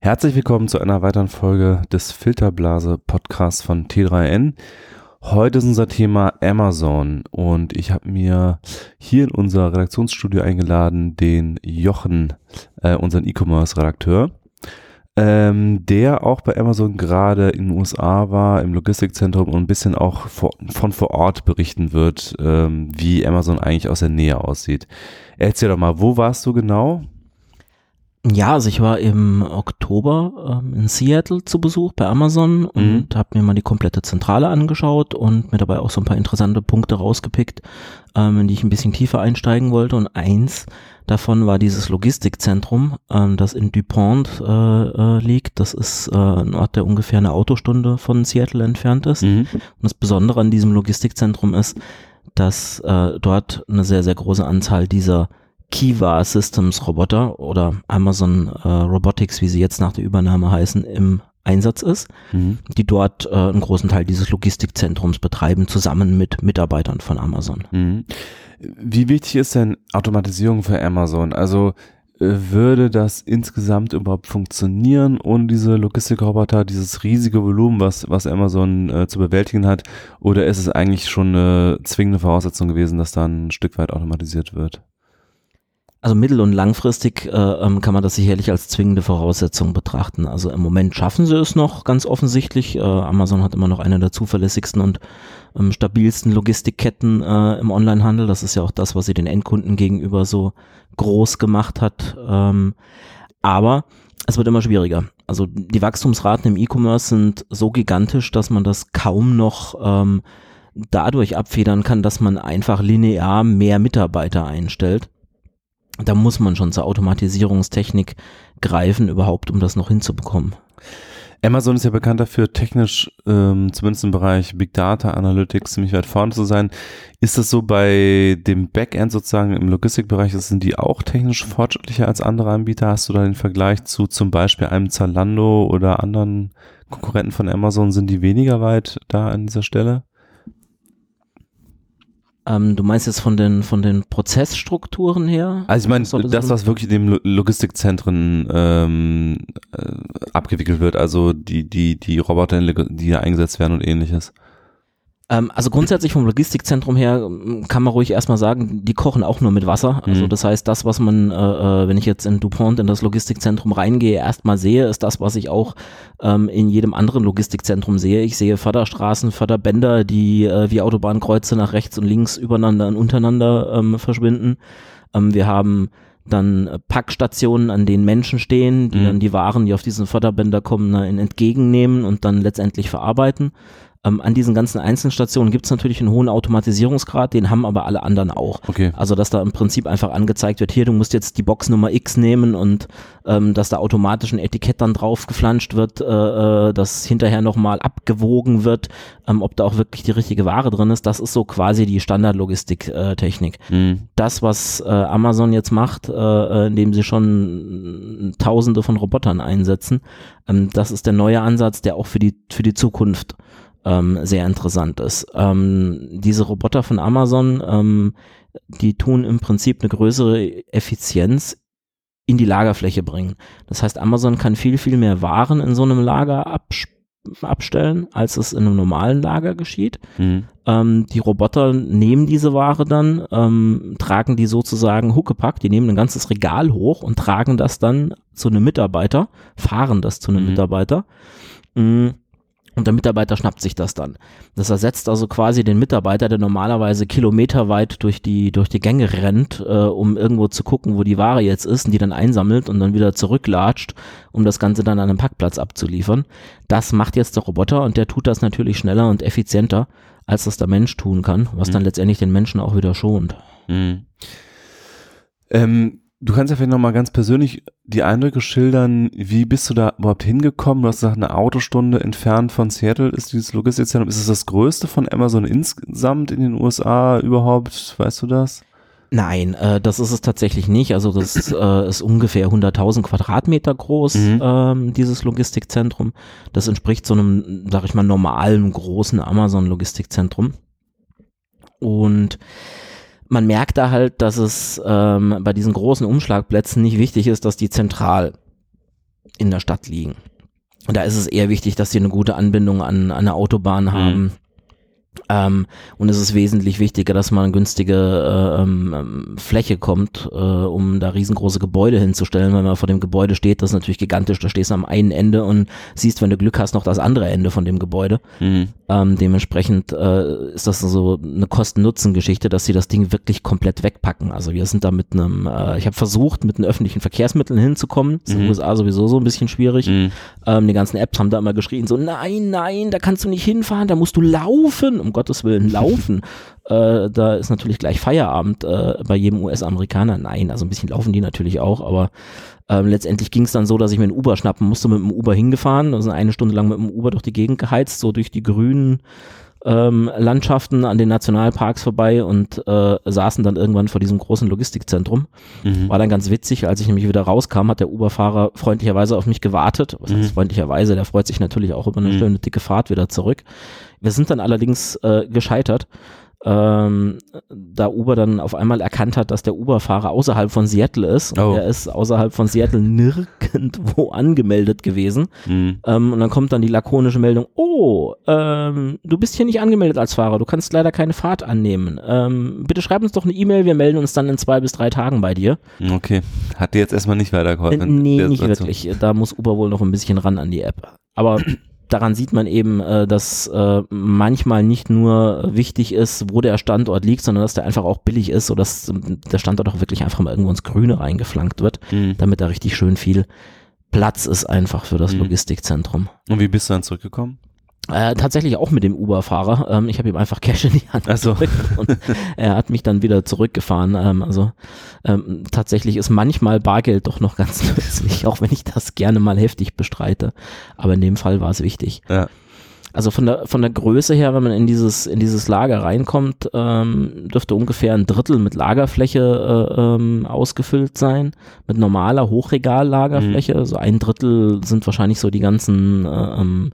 Herzlich willkommen zu einer weiteren Folge des Filterblase Podcasts von T3N. Heute ist unser Thema Amazon und ich habe mir hier in unser Redaktionsstudio eingeladen den Jochen, äh, unseren E-Commerce-Redakteur, ähm, der auch bei Amazon gerade in den USA war, im Logistikzentrum und ein bisschen auch vor, von vor Ort berichten wird, ähm, wie Amazon eigentlich aus der Nähe aussieht. Erzähl doch mal, wo warst du genau? Ja, also ich war im Oktober ähm, in Seattle zu Besuch bei Amazon und mhm. habe mir mal die komplette Zentrale angeschaut und mir dabei auch so ein paar interessante Punkte rausgepickt, ähm, in die ich ein bisschen tiefer einsteigen wollte. Und eins davon war dieses Logistikzentrum, ähm, das in DuPont äh, äh, liegt. Das ist äh, ein Ort, der ungefähr eine Autostunde von Seattle entfernt ist. Mhm. Und das Besondere an diesem Logistikzentrum ist, dass äh, dort eine sehr, sehr große Anzahl dieser Kiva Systems Roboter oder Amazon äh, Robotics, wie sie jetzt nach der Übernahme heißen, im Einsatz ist, mhm. die dort äh, einen großen Teil dieses Logistikzentrums betreiben, zusammen mit Mitarbeitern von Amazon. Mhm. Wie wichtig ist denn Automatisierung für Amazon? Also äh, würde das insgesamt überhaupt funktionieren ohne diese Logistikroboter, dieses riesige Volumen, was, was Amazon äh, zu bewältigen hat? Oder ist es eigentlich schon eine zwingende Voraussetzung gewesen, dass dann ein Stück weit automatisiert wird? Also mittel- und langfristig äh, ähm, kann man das sicherlich als zwingende Voraussetzung betrachten. Also im Moment schaffen sie es noch ganz offensichtlich. Äh, Amazon hat immer noch eine der zuverlässigsten und ähm, stabilsten Logistikketten äh, im Onlinehandel. Das ist ja auch das, was sie den Endkunden gegenüber so groß gemacht hat. Ähm, aber es wird immer schwieriger. Also die Wachstumsraten im E-Commerce sind so gigantisch, dass man das kaum noch ähm, dadurch abfedern kann, dass man einfach linear mehr Mitarbeiter einstellt da muss man schon zur Automatisierungstechnik greifen, überhaupt, um das noch hinzubekommen. Amazon ist ja bekannt dafür, technisch, ähm, zumindest im Bereich Big Data Analytics, ziemlich weit vorne zu sein. Ist das so bei dem Backend sozusagen im Logistikbereich, sind die auch technisch fortschrittlicher als andere Anbieter? Hast du da den Vergleich zu zum Beispiel einem Zalando oder anderen Konkurrenten von Amazon? Sind die weniger weit da an dieser Stelle? Ähm, du meinst jetzt von den, von den Prozessstrukturen her? Also ich meine, das, was wirklich in den Logistikzentren ähm, äh, abgewickelt wird, also die, die, die Roboter, die da eingesetzt werden und ähnliches. Ähm, also grundsätzlich vom Logistikzentrum her ähm, kann man ruhig erstmal sagen, die kochen auch nur mit Wasser. Also mhm. das heißt, das, was man, äh, äh, wenn ich jetzt in DuPont in das Logistikzentrum reingehe, erstmal sehe, ist das, was ich auch ähm, in jedem anderen Logistikzentrum sehe. Ich sehe Förderstraßen, Förderbänder, die äh, wie Autobahnkreuze nach rechts und links übereinander und untereinander ähm, verschwinden. Ähm, wir haben dann Packstationen, an denen Menschen stehen, die mhm. dann die Waren, die auf diesen Förderbänder kommen, entgegennehmen und dann letztendlich verarbeiten. Ähm, an diesen ganzen Einzelstationen gibt es natürlich einen hohen Automatisierungsgrad, den haben aber alle anderen auch. Okay. Also dass da im Prinzip einfach angezeigt wird, hier, du musst jetzt die Boxnummer X nehmen und ähm, dass da automatisch ein Etikett dann drauf geflanscht wird, äh, äh, dass hinterher nochmal abgewogen wird, ähm, ob da auch wirklich die richtige Ware drin ist. Das ist so quasi die Standardlogistiktechnik. Äh, mhm. Das, was äh, Amazon jetzt macht, äh, äh, indem sie schon Tausende von Robotern einsetzen, ähm, das ist der neue Ansatz, der auch für die, für die Zukunft ähm, sehr interessant ist. Ähm, diese Roboter von Amazon, ähm, die tun im Prinzip eine größere Effizienz in die Lagerfläche bringen. Das heißt, Amazon kann viel, viel mehr Waren in so einem Lager abstellen, als es in einem normalen Lager geschieht. Mhm. Ähm, die Roboter nehmen diese Ware dann, ähm, tragen die sozusagen huckepack, die nehmen ein ganzes Regal hoch und tragen das dann zu einem Mitarbeiter, fahren das zu einem mhm. Mitarbeiter. Mhm und der Mitarbeiter schnappt sich das dann. Das ersetzt also quasi den Mitarbeiter, der normalerweise kilometerweit durch die, durch die Gänge rennt, äh, um irgendwo zu gucken, wo die Ware jetzt ist und die dann einsammelt und dann wieder zurücklatscht, um das Ganze dann an einem Packplatz abzuliefern. Das macht jetzt der Roboter und der tut das natürlich schneller und effizienter, als das der Mensch tun kann, was mhm. dann letztendlich den Menschen auch wieder schont. Mhm. Ähm Du kannst ja vielleicht nochmal ganz persönlich die Eindrücke schildern. Wie bist du da überhaupt hingekommen? Du hast gesagt, eine Autostunde entfernt von Seattle ist dieses Logistikzentrum. Ist es das größte von Amazon insgesamt in den USA überhaupt? Weißt du das? Nein, äh, das ist es tatsächlich nicht. Also das äh, ist ungefähr 100.000 Quadratmeter groß, Mhm. ähm, dieses Logistikzentrum. Das entspricht so einem, sag ich mal, normalen großen Amazon-Logistikzentrum. Und man merkt da halt, dass es ähm, bei diesen großen Umschlagplätzen nicht wichtig ist, dass die zentral in der Stadt liegen. Und da ist es eher wichtig, dass sie eine gute Anbindung an, an eine Autobahn haben. Ähm, und es ist wesentlich wichtiger, dass man günstige äh, ähm, ähm, Fläche kommt, äh, um da riesengroße Gebäude hinzustellen. Wenn man vor dem Gebäude steht, das ist natürlich gigantisch. Da stehst du am einen Ende und siehst, wenn du Glück hast, noch das andere Ende von dem Gebäude. Mhm. Ähm, dementsprechend äh, ist das so eine Kosten-Nutzen-Geschichte, dass sie das Ding wirklich komplett wegpacken. Also wir sind da mit einem, äh, ich habe versucht, mit den öffentlichen Verkehrsmitteln hinzukommen. Das ist in den Mhm. USA sowieso so ein bisschen schwierig. Mhm. Ähm, die ganzen Apps haben da immer geschrien, so nein, nein, da kannst du nicht hinfahren, da musst du laufen, um Gottes Willen laufen. äh, da ist natürlich gleich Feierabend äh, bei jedem US-Amerikaner. Nein, also ein bisschen laufen die natürlich auch, aber ähm, letztendlich ging es dann so, dass ich mir einen Uber schnappen musste, mit dem Uber hingefahren, also eine Stunde lang mit dem Uber durch die Gegend geheizt, so durch die grünen ähm, Landschaften an den Nationalparks vorbei und äh, saßen dann irgendwann vor diesem großen Logistikzentrum. Mhm. War dann ganz witzig, als ich nämlich wieder rauskam, hat der Uberfahrer freundlicherweise auf mich gewartet. Was heißt Mhm. freundlicherweise? Der freut sich natürlich auch über eine Mhm. schöne dicke Fahrt wieder zurück. Wir sind dann allerdings äh, gescheitert, ähm, da Uber dann auf einmal erkannt hat, dass der Uberfahrer außerhalb von Seattle ist. Und Oh. er ist außerhalb von Seattle nirgendwo angemeldet gewesen. Mhm. Ähm, und dann kommt dann die lakonische Meldung, oh, ähm, du bist hier nicht angemeldet als Fahrer, du kannst leider keine Fahrt annehmen. Ähm, bitte schreib uns doch eine E-Mail, wir melden uns dann in zwei bis drei Tagen bei dir. Okay. Hat dir jetzt erstmal nicht weitergeholfen. Äh, nee, nicht Situation. wirklich. Da muss Uber wohl noch ein bisschen ran an die App. Aber daran sieht man eben, äh, dass äh, manchmal nicht nur wichtig ist, wo der Standort liegt, sondern dass der einfach auch billig ist, sodass der Standort auch wirklich einfach mal irgendwo ins Grüne reingeflankt wird, Mhm. damit da richtig schön viel Platz ist einfach für das Mhm. Logistikzentrum. Und wie bist du dann zurückgekommen? Äh, tatsächlich auch mit dem Uber-Fahrer. Ähm, ich habe ihm einfach Cash in die Hand Ach so. gedrückt und er hat mich dann wieder zurückgefahren. Ähm, also ähm, tatsächlich ist manchmal Bargeld doch noch ganz nützlich, auch wenn ich das gerne mal heftig bestreite. Aber in dem Fall war es wichtig. Ja. Also von der von der Größe her, wenn man in dieses in dieses Lager reinkommt, ähm, dürfte ungefähr ein Drittel mit Lagerfläche äh, ähm, ausgefüllt sein, mit normaler Hochregallagerfläche. So ein Drittel sind wahrscheinlich so die ganzen äh, ähm,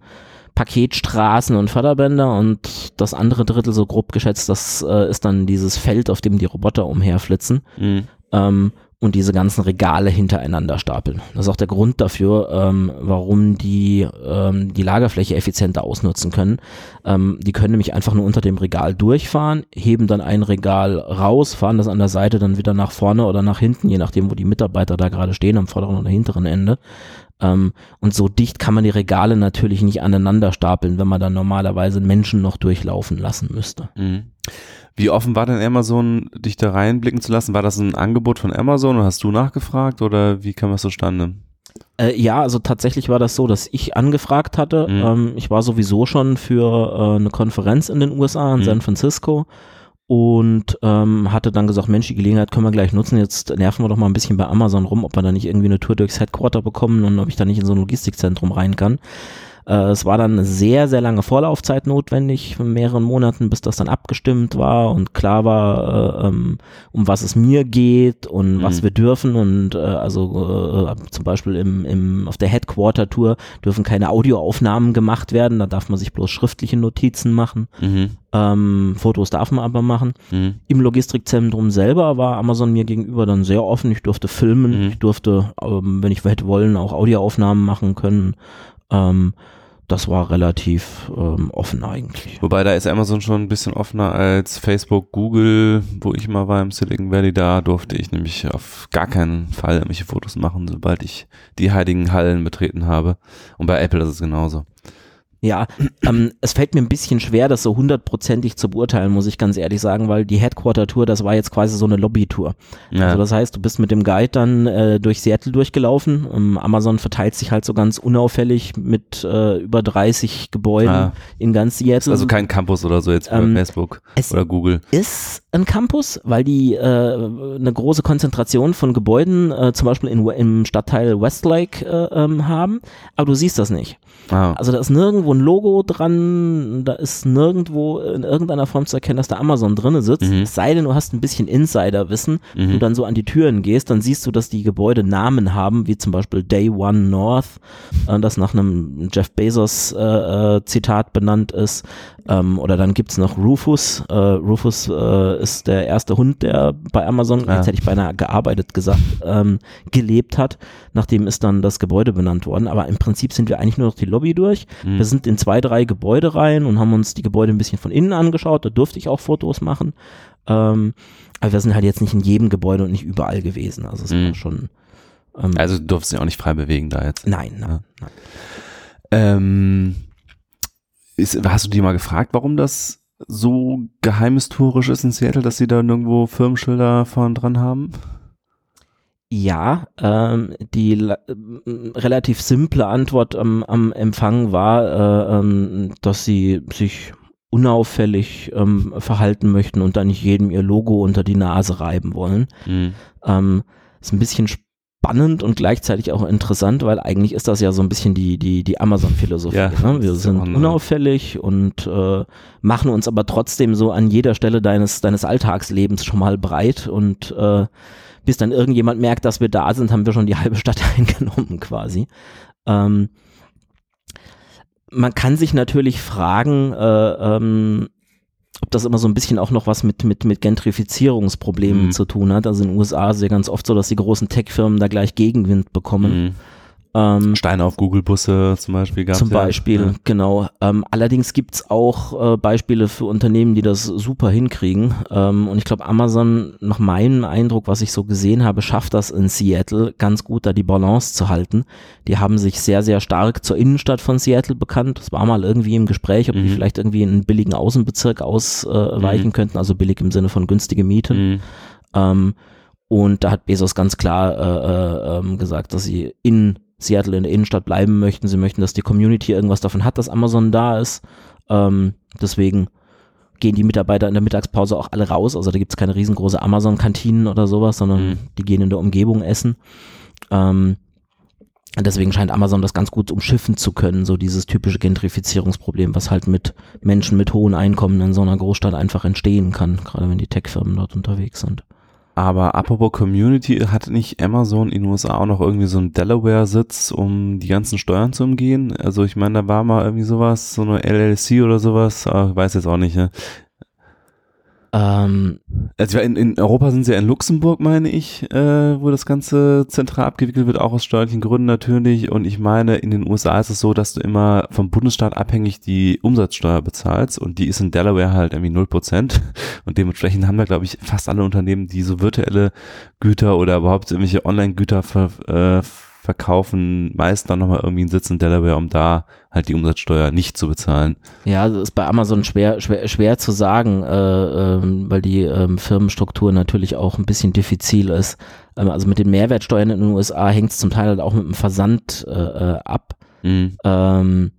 Paketstraßen und Förderbänder und das andere Drittel, so grob geschätzt, das äh, ist dann dieses Feld, auf dem die Roboter umherflitzen Mhm. ähm, und diese ganzen Regale hintereinander stapeln. Das ist auch der Grund dafür, ähm, warum die ähm, die Lagerfläche effizienter ausnutzen können. Ähm, die können nämlich einfach nur unter dem Regal durchfahren, heben dann ein Regal raus, fahren das an der Seite dann wieder nach vorne oder nach hinten, je nachdem, wo die Mitarbeiter da gerade stehen, am vorderen oder hinteren Ende. Ähm, und so dicht kann man die Regale natürlich nicht aneinander stapeln, wenn man dann normalerweise Menschen noch durchlaufen lassen müsste. Mhm. Wie offen war denn Amazon, dich da reinblicken zu lassen? War das ein Angebot von Amazon oder hast du nachgefragt oder wie kam das zustande? Äh, ja, also tatsächlich war das so, dass ich angefragt hatte. Mhm. Ähm, ich war sowieso schon für äh, eine Konferenz in den USA, in Mhm. San Francisco und ähm, hatte dann gesagt, Mensch, die Gelegenheit können wir gleich nutzen. Jetzt nerven wir doch mal ein bisschen bei Amazon rum, ob wir da nicht irgendwie eine Tour durchs Headquarter bekommen und ob ich da nicht in so ein Logistikzentrum rein kann. Äh, es war dann eine sehr, sehr lange Vorlaufzeit notwendig, von mehreren Monaten, bis das dann abgestimmt war und klar war, äh, ähm, um was es mir geht und was Mhm. wir dürfen. Und äh, also äh, zum Beispiel im, im, auf der Headquarter-Tour dürfen keine Audioaufnahmen gemacht werden, da darf man sich bloß schriftliche Notizen machen. Mhm. Ähm, Fotos darf man aber machen. Mhm. Im Logistikzentrum selber war Amazon mir gegenüber dann sehr offen. Ich durfte filmen, Mhm. ich durfte, ähm, wenn ich hätte wollen, auch Audioaufnahmen machen können. Ähm, das war relativ ähm, offen eigentlich. Wobei da ist Amazon schon ein bisschen offener als Facebook, Google, wo ich mal war im Silicon Valley. Da durfte ich nämlich auf gar keinen Fall irgendwelche Fotos machen, sobald ich die heiligen Hallen betreten habe. Und bei Apple ist es genauso. Ja, ähm, es fällt mir ein bisschen schwer, das so hundertprozentig zu beurteilen, muss ich ganz ehrlich sagen, weil die Headquarter-Tour, das war jetzt quasi so eine Lobby-Tour. Ja. Also das heißt, du bist mit dem Guide dann äh, durch Seattle durchgelaufen. Ähm, Amazon verteilt sich halt so ganz unauffällig mit äh, über 30 Gebäuden Ah. in ganz Seattle. also kein Campus oder so jetzt wie Ähm, bei Facebook oder Google. ist ein Campus, weil die äh, eine große Konzentration von Gebäuden, äh, zum Beispiel in, im Stadtteil Westlake, äh, ähm, haben. Aber du siehst das nicht. Ah. Also da ist nirgendwo irgendwo ein Logo dran, da ist nirgendwo in irgendeiner Form zu erkennen, dass da Amazon drinne sitzt. Mhm. Es sei denn, du hast ein bisschen Insiderwissen, Mhm. du dann so an die Türen gehst, dann siehst du, dass die Gebäude Namen haben, wie zum Beispiel Day One North, äh, das nach einem Jeff Bezos äh, äh, Zitat benannt ist. Ähm, oder dann gibt's noch Rufus. Äh, Rufus äh, ist der erste Hund, der bei Amazon, Ja. jetzt hätte ich beinahe gearbeitet gesagt, ähm, gelebt hat. Nachdem ist dann das Gebäude benannt worden. Aber im Prinzip sind wir eigentlich nur noch die Lobby durch. Mhm. Wir sind in zwei, drei Gebäude rein und haben uns die Gebäude ein bisschen von innen angeschaut. Da durfte ich auch Fotos machen. Ähm, aber wir sind halt jetzt nicht in jedem Gebäude und nicht überall gewesen. Also es Mhm. war schon. Ähm, Also du durfst dich auch nicht frei bewegen da jetzt. nein, nein, Ja. nein. Ähm, ist, hast du dir mal gefragt, warum das so geheimhistorisch ist in Seattle, dass sie da nirgendwo Firmenschilder vorn dran haben? Ja, ähm, die ähm, relativ simple Antwort am, am Empfang war, äh, ähm, dass sie sich unauffällig ähm, verhalten möchten und dann nicht jedem ihr Logo unter die Nase reiben wollen. Mhm. Ähm, ist ein bisschen spannend und gleichzeitig auch interessant, weil eigentlich ist das ja so ein bisschen die, die, die Amazon-Philosophie. Ja, ne? Wir sind unauffällig und äh, machen uns aber trotzdem so an jeder Stelle deines, deines Alltagslebens schon mal breit und äh, bis dann irgendjemand merkt, dass wir da sind, haben wir schon die halbe Stadt eingenommen quasi. Ähm, man kann sich natürlich fragen, äh, ähm, ob das immer so ein bisschen auch noch was mit, mit, mit Gentrifizierungsproblemen Mhm. zu tun hat. Also in den USA ist es ja ganz oft so, dass die großen Tech-Firmen da gleich Gegenwind bekommen. Mhm. Ähm, Steine auf Google-Busse zum Beispiel gab zum Beispiel, Ja. genau. Ähm, allerdings gibt's auch äh, Beispiele für Unternehmen, die das super hinkriegen. Ähm, und ich glaube, Amazon, nach meinem Eindruck, was ich so gesehen habe, schafft das in Seattle ganz gut, da die Balance zu halten. Die haben sich sehr, sehr stark zur Innenstadt von Seattle bekannt. Das war mal irgendwie im Gespräch, ob die Mhm. vielleicht irgendwie in einen billigen Außenbezirk ausweichen Mhm. könnten, also billig im Sinne von günstige Mieten. Mhm. Ähm, und da hat Bezos ganz klar äh, äh, ähm, gesagt, dass sie in Seattle in der Innenstadt bleiben möchten. Sie möchten, dass die Community irgendwas davon hat, dass Amazon da ist. Ähm, deswegen gehen die Mitarbeiter in der Mittagspause auch alle raus. Also da gibt's keine riesengroße Amazon-Kantinen oder sowas, sondern Mhm. die gehen in der Umgebung essen. Ähm, deswegen scheint Amazon das ganz gut umschiffen zu können, so dieses typische Gentrifizierungsproblem, was halt mit Menschen mit hohen Einkommen in so einer Großstadt einfach entstehen kann, gerade wenn die Tech-Firmen dort unterwegs sind. Aber apropos Community, hat nicht Amazon in den USA auch noch irgendwie so einen Delaware-Sitz, um die ganzen Steuern zu umgehen? Also ich meine, da war mal irgendwie sowas, so eine LLC oder sowas, aber ich weiß jetzt auch nicht. Ne? Ähm, Also in, in Europa sind sie ja in Luxemburg, meine ich, äh, wo das Ganze zentral abgewickelt wird, auch aus steuerlichen Gründen natürlich. Und ich meine, in den USA ist es so, dass du immer vom Bundesstaat abhängig die Umsatzsteuer bezahlst und die ist in Delaware halt irgendwie 0%. Und dementsprechend haben da, glaube ich, fast alle Unternehmen, die so virtuelle Güter oder überhaupt irgendwelche Online-Güter ver, äh, verkaufen, meist dann nochmal irgendwie einen Sitz in Delaware, um da halt die Umsatzsteuer nicht zu bezahlen. Ja, das ist bei Amazon schwer, schwer, schwer zu sagen, äh, ähm, weil die ähm, Firmenstruktur natürlich auch ein bisschen diffizil ist. Ähm, also mit den Mehrwertsteuern in den USA hängt es zum Teil halt auch mit dem Versand äh, äh, ab. Mhm. Ähm,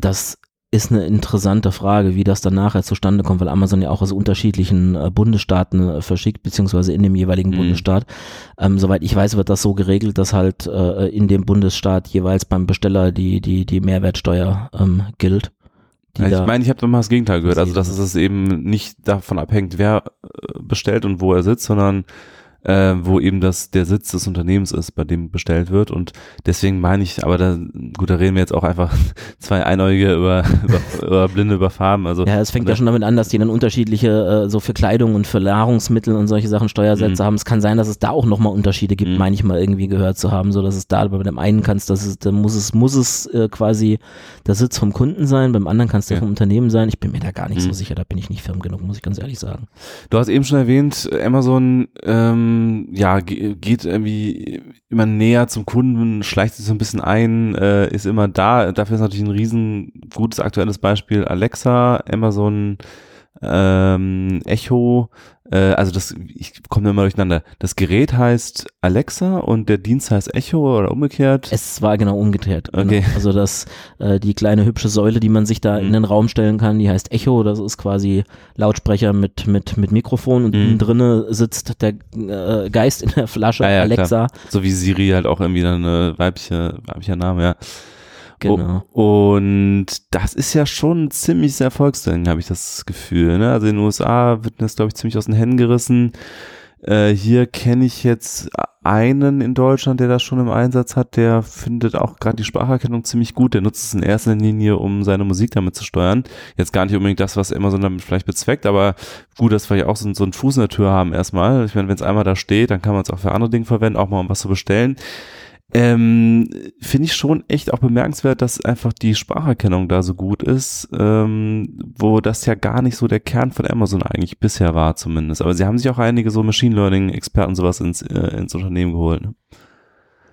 das ist eine interessante Frage, wie das dann nachher zustande kommt, weil Amazon ja auch aus unterschiedlichen äh, Bundesstaaten äh, verschickt, beziehungsweise in dem jeweiligen Mhm. Bundesstaat. Ähm, soweit ich weiß, wird das so geregelt, dass halt äh, in dem Bundesstaat jeweils beim Besteller die, die, die Mehrwertsteuer ähm, gilt. Ja, ich meine, ich habe doch mal das Gegenteil gehört. Also, dass Das es eben nicht davon abhängt, wer äh, bestellt und wo er sitzt, sondern äh, wo eben das der Sitz des Unternehmens ist, bei dem bestellt wird. Und deswegen meine ich, aber da, gut, da reden wir jetzt auch einfach zwei Einäugige über, über, über Blinde über Farben. Also Ja, es fängt ja schon damit an, dass die dann unterschiedliche, äh, so für Kleidung und für Nahrungsmittel und solche Sachen Steuersätze Mhm. haben. Es kann sein, dass es da auch nochmal Unterschiede gibt, Mhm. meine ich mal irgendwie gehört zu haben, so dass es da bei dem einen kannst, dass es, da muss es, muss es äh, quasi der Sitz vom Kunden sein, beim anderen kann es der Ja. vom Unternehmen sein. Ich bin mir da gar nicht so Mhm. sicher, da bin ich nicht firm genug, muss ich ganz ehrlich sagen. Du hast eben schon erwähnt, Amazon ähm, ja ge- geht irgendwie immer näher zum Kunden, schleicht sich so ein bisschen ein, äh, ist immer da. Dafür ist natürlich ein riesen gutes aktuelles Beispiel Alexa, Amazon ähm, Echo. Äh, also das, ich komme immer durcheinander. Das Gerät heißt Alexa und der Dienst heißt Echo oder umgekehrt. Es war genau umgekehrt. Genau. Okay. Also das, äh, die kleine hübsche Säule, die man sich da Mhm. in den Raum stellen kann, die heißt Echo. Das ist quasi Lautsprecher mit, mit, mit Mikrofon und Mhm. drinne sitzt der äh, Geist in der Flasche, Ja, ja, Alexa. So wie Siri halt auch irgendwie dann eine weibliche, weiblicher Name, ja. Genau. Und das ist ja schon ein ziemliches Erfolgsding, habe ich das Gefühl. Ne? Also in den USA wird das, glaube ich, ziemlich aus den Händen gerissen. Äh, hier kenne ich jetzt einen in Deutschland, der das schon im Einsatz hat, der findet auch gerade die Spracherkennung ziemlich gut. Der nutzt es in erster Linie, um seine Musik damit zu steuern. Jetzt gar nicht unbedingt das, was Amazon damit vielleicht bezweckt, aber gut, dass wir ja auch so, so einen Fuß in der Tür haben erstmal. Ich meine, wenn es einmal da steht, dann kann man es auch für andere Dinge verwenden, auch mal um was zu bestellen ähm, finde ich schon echt auch bemerkenswert, dass einfach die Spracherkennung da so gut ist, ähm, wo das ja gar nicht so der Kern von Amazon eigentlich bisher war zumindest. Aber sie haben sich auch einige so Machine Learning Experten sowas ins, äh, ins Unternehmen geholt. Ne?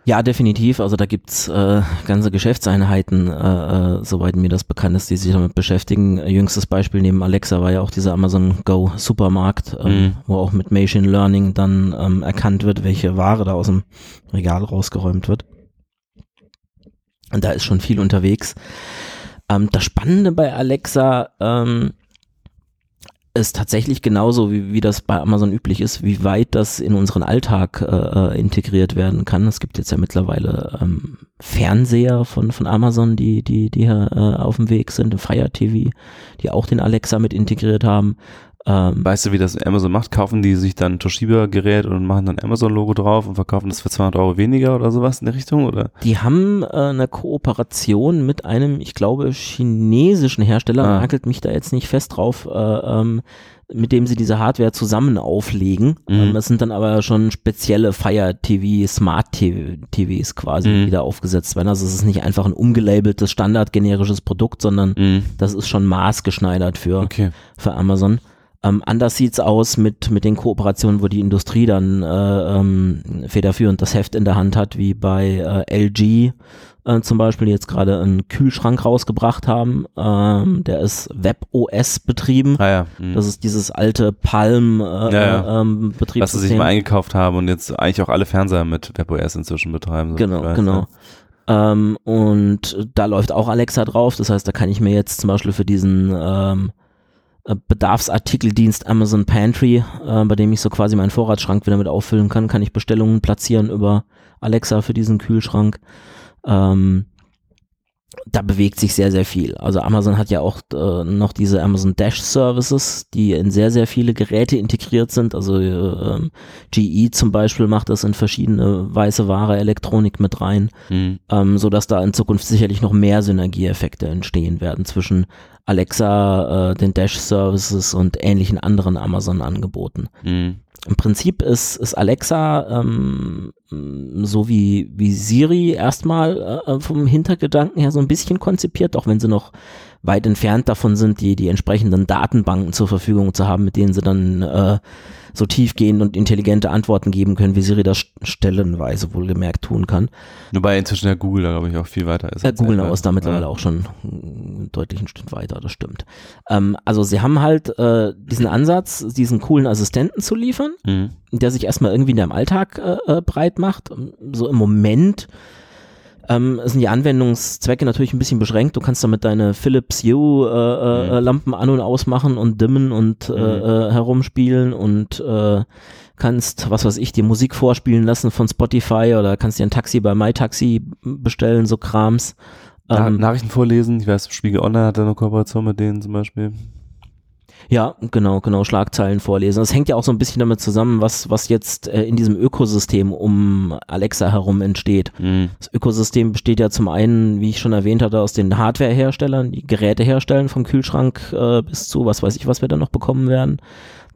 Ja, definitiv. Also da gibt's äh, ganze Geschäftseinheiten, äh, äh, soweit mir das bekannt ist, die sich damit beschäftigen. Jüngstes Beispiel neben Alexa war ja auch dieser Amazon Go Supermarkt, ähm, mhm. wo auch mit Machine Learning dann ähm, erkannt wird, welche Ware da aus dem Regal rausgeräumt wird. Und da ist schon viel unterwegs. Ähm, das Spannende bei Alexa ähm, ist tatsächlich genauso, wie, wie das bei Amazon üblich ist, wie weit das in unseren Alltag äh, äh, integriert werden kann. Es gibt jetzt ja mittlerweile ähm, Fernseher von, von Amazon, die, die, die hier äh, auf dem Weg sind, Fire TV, die auch den Alexa mit integriert haben. Ähm, weißt du, wie das Amazon macht? Kaufen die sich dann Toshiba-Gerät und machen dann Amazon-Logo drauf und verkaufen das für 200 Euro weniger oder sowas in der Richtung? Oder? Die haben äh, eine Kooperation mit einem, ich glaube, chinesischen Hersteller, ah. nagelt mich da jetzt nicht fest drauf, äh, ähm, mit dem sie diese Hardware zusammen auflegen. Mhm. Ähm, das sind dann aber schon spezielle Fire TV, Smart TV, TVs quasi, mhm. die da aufgesetzt werden. Also es ist nicht einfach ein umgelabeltes standardgenerisches Produkt, sondern mhm. das ist schon maßgeschneidert für, okay. für Amazon. Ähm, anders sieht's aus mit, mit den Kooperationen, wo die Industrie dann äh, ähm, federführend das Heft in der Hand hat, wie bei äh, LG äh, zum Beispiel, die jetzt gerade einen Kühlschrank rausgebracht haben. Ähm, der ist WebOS betrieben. Ah ja. Mhm. Das ist dieses alte Palm äh, ja, ja. ähm, Betriebssystem. Was sie sich mal eingekauft haben und jetzt eigentlich auch alle Fernseher mit WebOS inzwischen betreiben. So genau, weiß, genau. Ja. Ähm, und da läuft auch Alexa drauf. Das heißt, da kann ich mir jetzt zum Beispiel für diesen ähm, äh, Bedarfsartikeldienst Amazon Pantry, äh, bei dem ich so quasi meinen Vorratsschrank wieder mit auffüllen kann, kann ich Bestellungen platzieren über Alexa für diesen Kühlschrank. Ähm, da bewegt sich sehr, sehr viel. Also Amazon hat ja auch äh, noch diese Amazon Dash Services, die in sehr, sehr viele Geräte integriert sind. Also äh, GE zum Beispiel macht das in verschiedene weiße Ware, Elektronik mit rein, mhm. ähm, so dass da in Zukunft sicherlich noch mehr Synergieeffekte entstehen werden zwischen Alexa, äh, den Dash Services und ähnlichen anderen Amazon Angeboten. Mhm. Im Prinzip ist, ist Alexa ähm, so wie, wie Siri erstmal äh, vom Hintergedanken her so ein bisschen konzipiert, auch wenn sie noch weit entfernt davon sind, die, die entsprechenden Datenbanken zur Verfügung zu haben, mit denen sie dann äh, so tiefgehend und intelligente Antworten geben können, wie Siri das stellenweise wohlgemerkt tun kann. Wobei inzwischen der Google da, glaube ich, auch viel weiter ist. Der Google ist da mittlerweile ja. auch schon deutlich ein Stück weiter, das stimmt. Ähm, also sie haben halt äh, diesen Ansatz, diesen coolen Assistenten zu liefern, mhm. der sich erstmal irgendwie in deinem Alltag äh, äh breit macht. So im Moment ähm, sind die Anwendungszwecke natürlich ein bisschen beschränkt. Du kannst damit deine Philips Hue äh, äh, mhm. Lampen an und ausmachen und dimmen und äh, mhm. herumspielen und kannst, was weiß ich, dir Musik vorspielen lassen von Spotify oder kannst dir ein Taxi bei MyTaxi bestellen, so Krams. Ähm, Nachrichten vorlesen, ich weiß, Spiegel Online hat da eine Kooperation mit denen zum Beispiel. Ja, genau, genau, Schlagzeilen vorlesen. Das hängt ja auch so ein bisschen damit zusammen, was, was jetzt äh, in diesem Ökosystem um Alexa herum entsteht. Mhm. Das Ökosystem besteht ja zum einen, wie ich schon erwähnt hatte, aus den Hardwareherstellern, die Geräte herstellen, vom Kühlschrank äh, bis zu, was weiß ich, was wir da noch bekommen werden.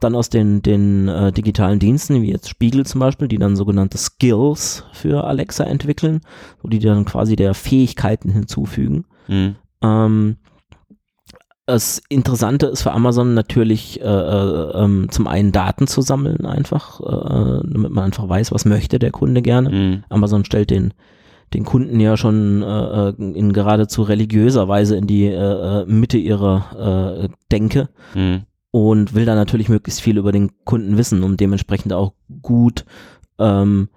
Dann aus den, den äh, digitalen Diensten, wie jetzt Spiegel zum Beispiel, die dann sogenannte Skills für Alexa entwickeln, wo die dann quasi der Fähigkeiten hinzufügen. Mhm. Ähm, das Interessante ist für Amazon natürlich äh, äh, ähm, zum einen Daten zu sammeln einfach, äh, damit man einfach weiß, was möchte der Kunde gerne. Mhm. Amazon stellt den den Kunden ja schon äh, äh in geradezu religiöser Weise in die äh, äh, Mitte ihrer äh, Denke mhm. Und will da natürlich möglichst viel über den Kunden wissen, um dementsprechend auch gut ähm,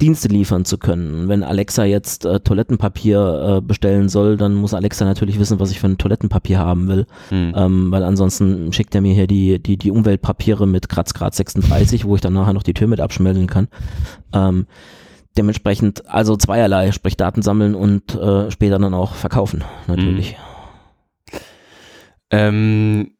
Dienste liefern zu können. Wenn Alexa jetzt äh, Toilettenpapier äh, bestellen soll, dann muss Alexa natürlich wissen, was ich für ein Toilettenpapier haben will, hm. ähm, weil ansonsten schickt er mir hier die, die, die Umweltpapiere mit Kratzgrad 36, wo ich dann nachher noch die Tür mit abschmelzen kann. Ähm, dementsprechend also zweierlei, sprich Daten sammeln und äh, später dann auch verkaufen, natürlich. Mhm. Ähm,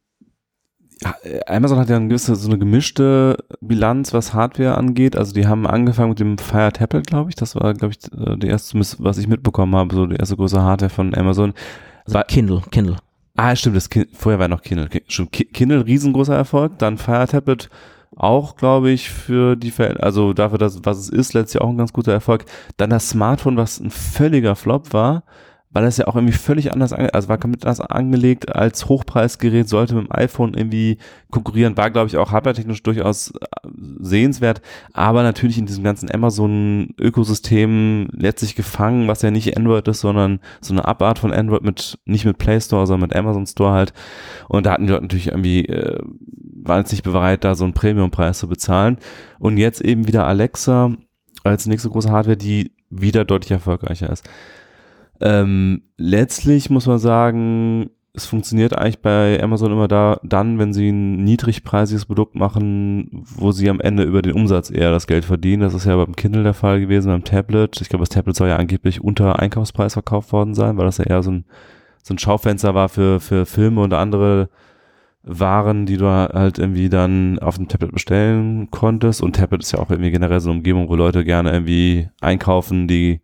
Amazon hat ja eine gewisse, so eine gemischte Bilanz, was Hardware angeht. Also die haben angefangen mit dem Fire Tablet, glaube ich. Das war, glaube ich, äh, die erste, was ich mitbekommen habe, so die erste große Hardware von Amazon. Also war, Kindle, Kindle. Ah, stimmt, das kind, vorher war noch Kindle. Schon Kindle, riesengroßer Erfolg. Dann Fire Tablet auch, glaube ich, für die, also dafür, dass, was es ist, letztlich auch ein ganz guter Erfolg. Dann das Smartphone, was ein völliger Flop war weil das ja auch irgendwie völlig anders, also war komplett anders angelegt als Hochpreisgerät, sollte mit dem iPhone irgendwie konkurrieren, war glaube ich auch hardware-technisch durchaus äh, sehenswert, aber natürlich in diesem ganzen Amazon-Ökosystem letztlich gefangen, was ja nicht Android ist, sondern so eine Abart von Android mit, nicht mit Play Store, sondern mit Amazon Store halt. Und da hatten die Leute natürlich irgendwie, äh, waren jetzt nicht bereit, da so einen Premium-Preis zu bezahlen. Und jetzt eben wieder Alexa als nächste große Hardware, die wieder deutlich erfolgreicher ist. Ähm, letztlich muss man sagen, es funktioniert eigentlich bei Amazon immer da, dann, wenn sie ein niedrigpreisiges Produkt machen, wo sie am Ende über den Umsatz eher das Geld verdienen. Das ist ja beim Kindle der Fall gewesen, beim Tablet. Ich glaube, das Tablet soll ja angeblich unter Einkaufspreis verkauft worden sein, weil das ja eher so ein, so ein Schaufenster war für, für Filme und andere Waren, die du halt irgendwie dann auf dem Tablet bestellen konntest. Und Tablet ist ja auch irgendwie generell so eine Umgebung, wo Leute gerne irgendwie einkaufen, die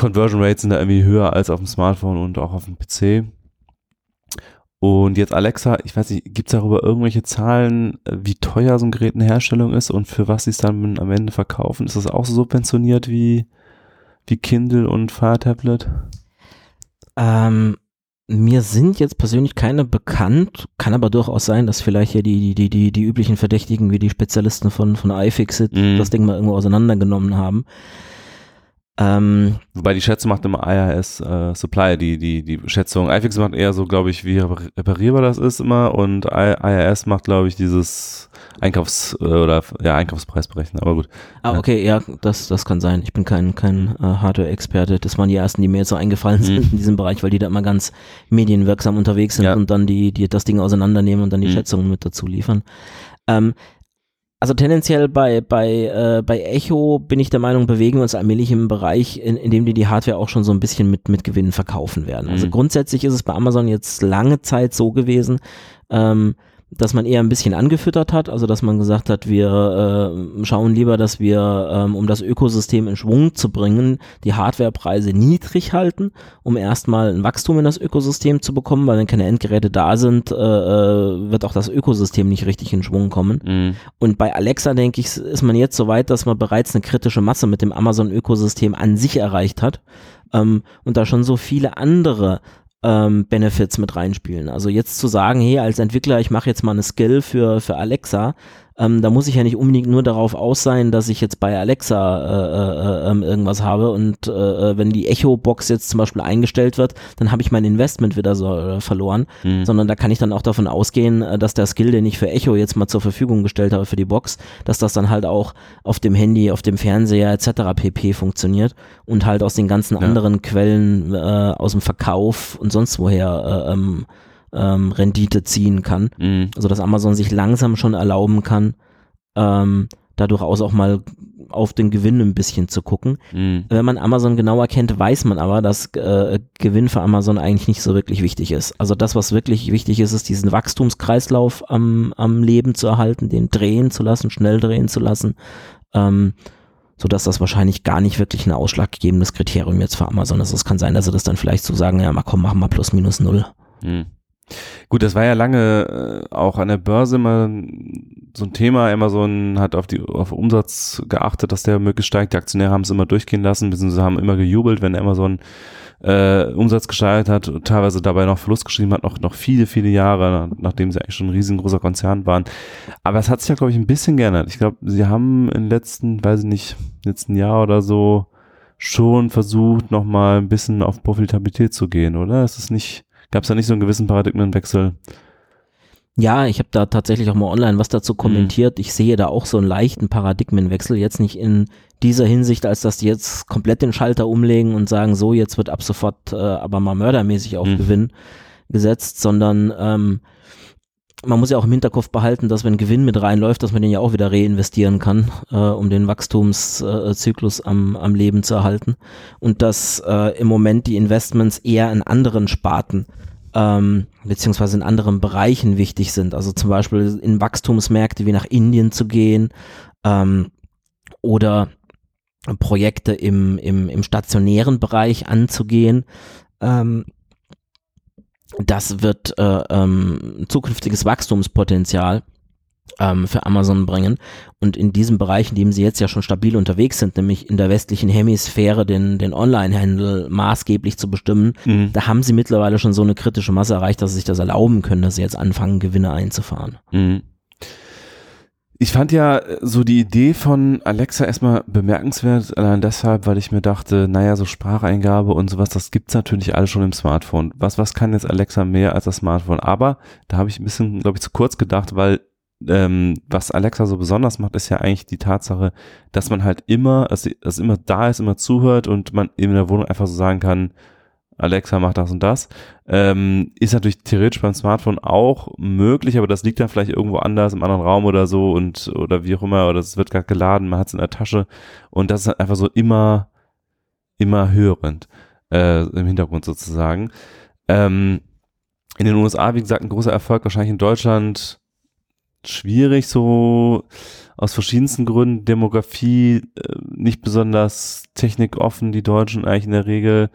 Conversion Rates sind da irgendwie höher als auf dem Smartphone und auch auf dem PC. Und jetzt Alexa, ich weiß nicht, gibt es darüber irgendwelche Zahlen, wie teuer so ein Gerät in Herstellung ist und für was sie es dann am Ende verkaufen? Ist das auch so subventioniert wie, wie Kindle und Fire Tablet? Ähm, mir sind jetzt persönlich keine bekannt, kann aber durchaus sein, dass vielleicht hier die, die, die, die üblichen Verdächtigen wie die Spezialisten von, von iFixit mm. das Ding mal irgendwo auseinandergenommen haben. Ähm, Wobei die Schätzung macht immer IRS äh, Supply, die, die, die Schätzung. iFix macht eher so, glaube ich, wie reparierbar das ist immer und IRS macht, glaube ich, dieses Einkaufs- äh, oder ja, Einkaufspreisberechnen, aber gut. Ah, okay, ja, das, das kann sein. Ich bin kein, kein äh, Hardware-Experte. Das waren die ersten, die mir jetzt so eingefallen sind mhm. in diesem Bereich, weil die da immer ganz medienwirksam unterwegs sind ja. und dann die, die das Ding auseinandernehmen und dann die mhm. Schätzungen mit dazu liefern. Ähm, also tendenziell bei, bei, äh, bei Echo bin ich der Meinung, bewegen wir uns allmählich im Bereich, in, in dem die die Hardware auch schon so ein bisschen mit, mit Gewinnen verkaufen werden. Also mhm. grundsätzlich ist es bei Amazon jetzt lange Zeit so gewesen, ähm, dass man eher ein bisschen angefüttert hat, also dass man gesagt hat, wir äh, schauen lieber, dass wir, ähm, um das Ökosystem in Schwung zu bringen, die Hardwarepreise niedrig halten, um erstmal ein Wachstum in das Ökosystem zu bekommen, weil wenn keine Endgeräte da sind, äh, äh, wird auch das Ökosystem nicht richtig in Schwung kommen. Mhm. Und bei Alexa, denke ich, ist man jetzt so weit, dass man bereits eine kritische Masse mit dem Amazon-Ökosystem an sich erreicht hat. Ähm, und da schon so viele andere ähm, Benefits mit reinspielen. Also jetzt zu sagen, hey, als Entwickler, ich mache jetzt mal eine Skill für, für Alexa, ähm, da muss ich ja nicht unbedingt nur darauf aus sein, dass ich jetzt bei Alexa äh, äh, ähm, irgendwas habe und äh, äh, wenn die Echo-Box jetzt zum Beispiel eingestellt wird, dann habe ich mein Investment wieder so äh, verloren, mhm. sondern da kann ich dann auch davon ausgehen, äh, dass der Skill, den ich für Echo jetzt mal zur Verfügung gestellt habe für die Box, dass das dann halt auch auf dem Handy, auf dem Fernseher etc. pp. funktioniert und halt aus den ganzen ja. anderen Quellen äh, aus dem Verkauf und sonst woher äh, ähm, ähm, Rendite ziehen kann. Mhm. Also dass Amazon sich langsam schon erlauben kann, ähm, da durchaus auch mal auf den Gewinn ein bisschen zu gucken. Mhm. Wenn man Amazon genauer kennt, weiß man aber, dass äh, Gewinn für Amazon eigentlich nicht so wirklich wichtig ist. Also das, was wirklich wichtig ist, ist diesen Wachstumskreislauf am, am Leben zu erhalten, den drehen zu lassen, schnell drehen zu lassen. Ähm, so dass das wahrscheinlich gar nicht wirklich ein ausschlaggebendes Kriterium jetzt für Amazon ist. Es kann sein, dass sie das dann vielleicht so sagen, ja, mal komm, machen wir plus minus null. Mhm. Gut, das war ja lange äh, auch an der Börse immer so ein Thema. Amazon hat auf die auf Umsatz geachtet, dass der möglichst steigt. Die Aktionäre haben es immer durchgehen lassen, beziehungsweise haben immer gejubelt, wenn Amazon äh, Umsatz gesteigert hat, teilweise dabei noch Verlust geschrieben hat, noch, noch viele, viele Jahre, nachdem sie eigentlich schon ein riesengroßer Konzern waren. Aber es hat sich ja, glaube ich, ein bisschen geändert. Ich glaube, sie haben in den letzten, weiß ich nicht, letzten Jahr oder so schon versucht, nochmal ein bisschen auf Profitabilität zu gehen, oder? Es ist nicht Gab es da nicht so einen gewissen Paradigmenwechsel? Ja, ich habe da tatsächlich auch mal online was dazu kommentiert. Mhm. Ich sehe da auch so einen leichten Paradigmenwechsel. Jetzt nicht in dieser Hinsicht, als dass die jetzt komplett den Schalter umlegen und sagen, so, jetzt wird ab sofort äh, aber mal mördermäßig auf mhm. Gewinn gesetzt, sondern ähm, man muss ja auch im Hinterkopf behalten, dass wenn Gewinn mit reinläuft, dass man den ja auch wieder reinvestieren kann, äh, um den Wachstumszyklus am, am Leben zu erhalten. Und dass äh, im Moment die Investments eher in anderen Sparten ähm, beziehungsweise in anderen Bereichen wichtig sind. Also zum Beispiel in Wachstumsmärkte wie nach Indien zu gehen ähm, oder Projekte im, im, im stationären Bereich anzugehen. Ähm, das wird äh, ähm, zukünftiges Wachstumspotenzial ähm, für Amazon bringen. Und in diesem Bereich, in dem sie jetzt ja schon stabil unterwegs sind, nämlich in der westlichen Hemisphäre den, den Online-Handel maßgeblich zu bestimmen, mhm. da haben sie mittlerweile schon so eine kritische Masse erreicht, dass sie sich das erlauben können, dass sie jetzt anfangen, Gewinne einzufahren. Mhm. Ich fand ja äh, so die Idee von Alexa erstmal bemerkenswert, allein deshalb, weil ich mir dachte, naja, so Spracheingabe und sowas, das gibt's natürlich alles schon im Smartphone. Was, was kann jetzt Alexa mehr als das Smartphone? Aber da habe ich ein bisschen, glaube ich, zu kurz gedacht, weil ähm, was Alexa so besonders macht, ist ja eigentlich die Tatsache, dass man halt immer, dass, dass immer da ist, immer zuhört und man in der Wohnung einfach so sagen kann, Alexa macht das und das. Ähm, ist natürlich theoretisch beim Smartphone auch möglich, aber das liegt dann vielleicht irgendwo anders im anderen Raum oder so und oder wie auch immer, oder es wird gerade geladen, man hat es in der Tasche und das ist halt einfach so immer, immer hörend äh, im Hintergrund sozusagen. Ähm, in den USA, wie gesagt, ein großer Erfolg, wahrscheinlich in Deutschland schwierig, so aus verschiedensten Gründen. Demografie äh, nicht besonders technikoffen, die Deutschen eigentlich in der Regel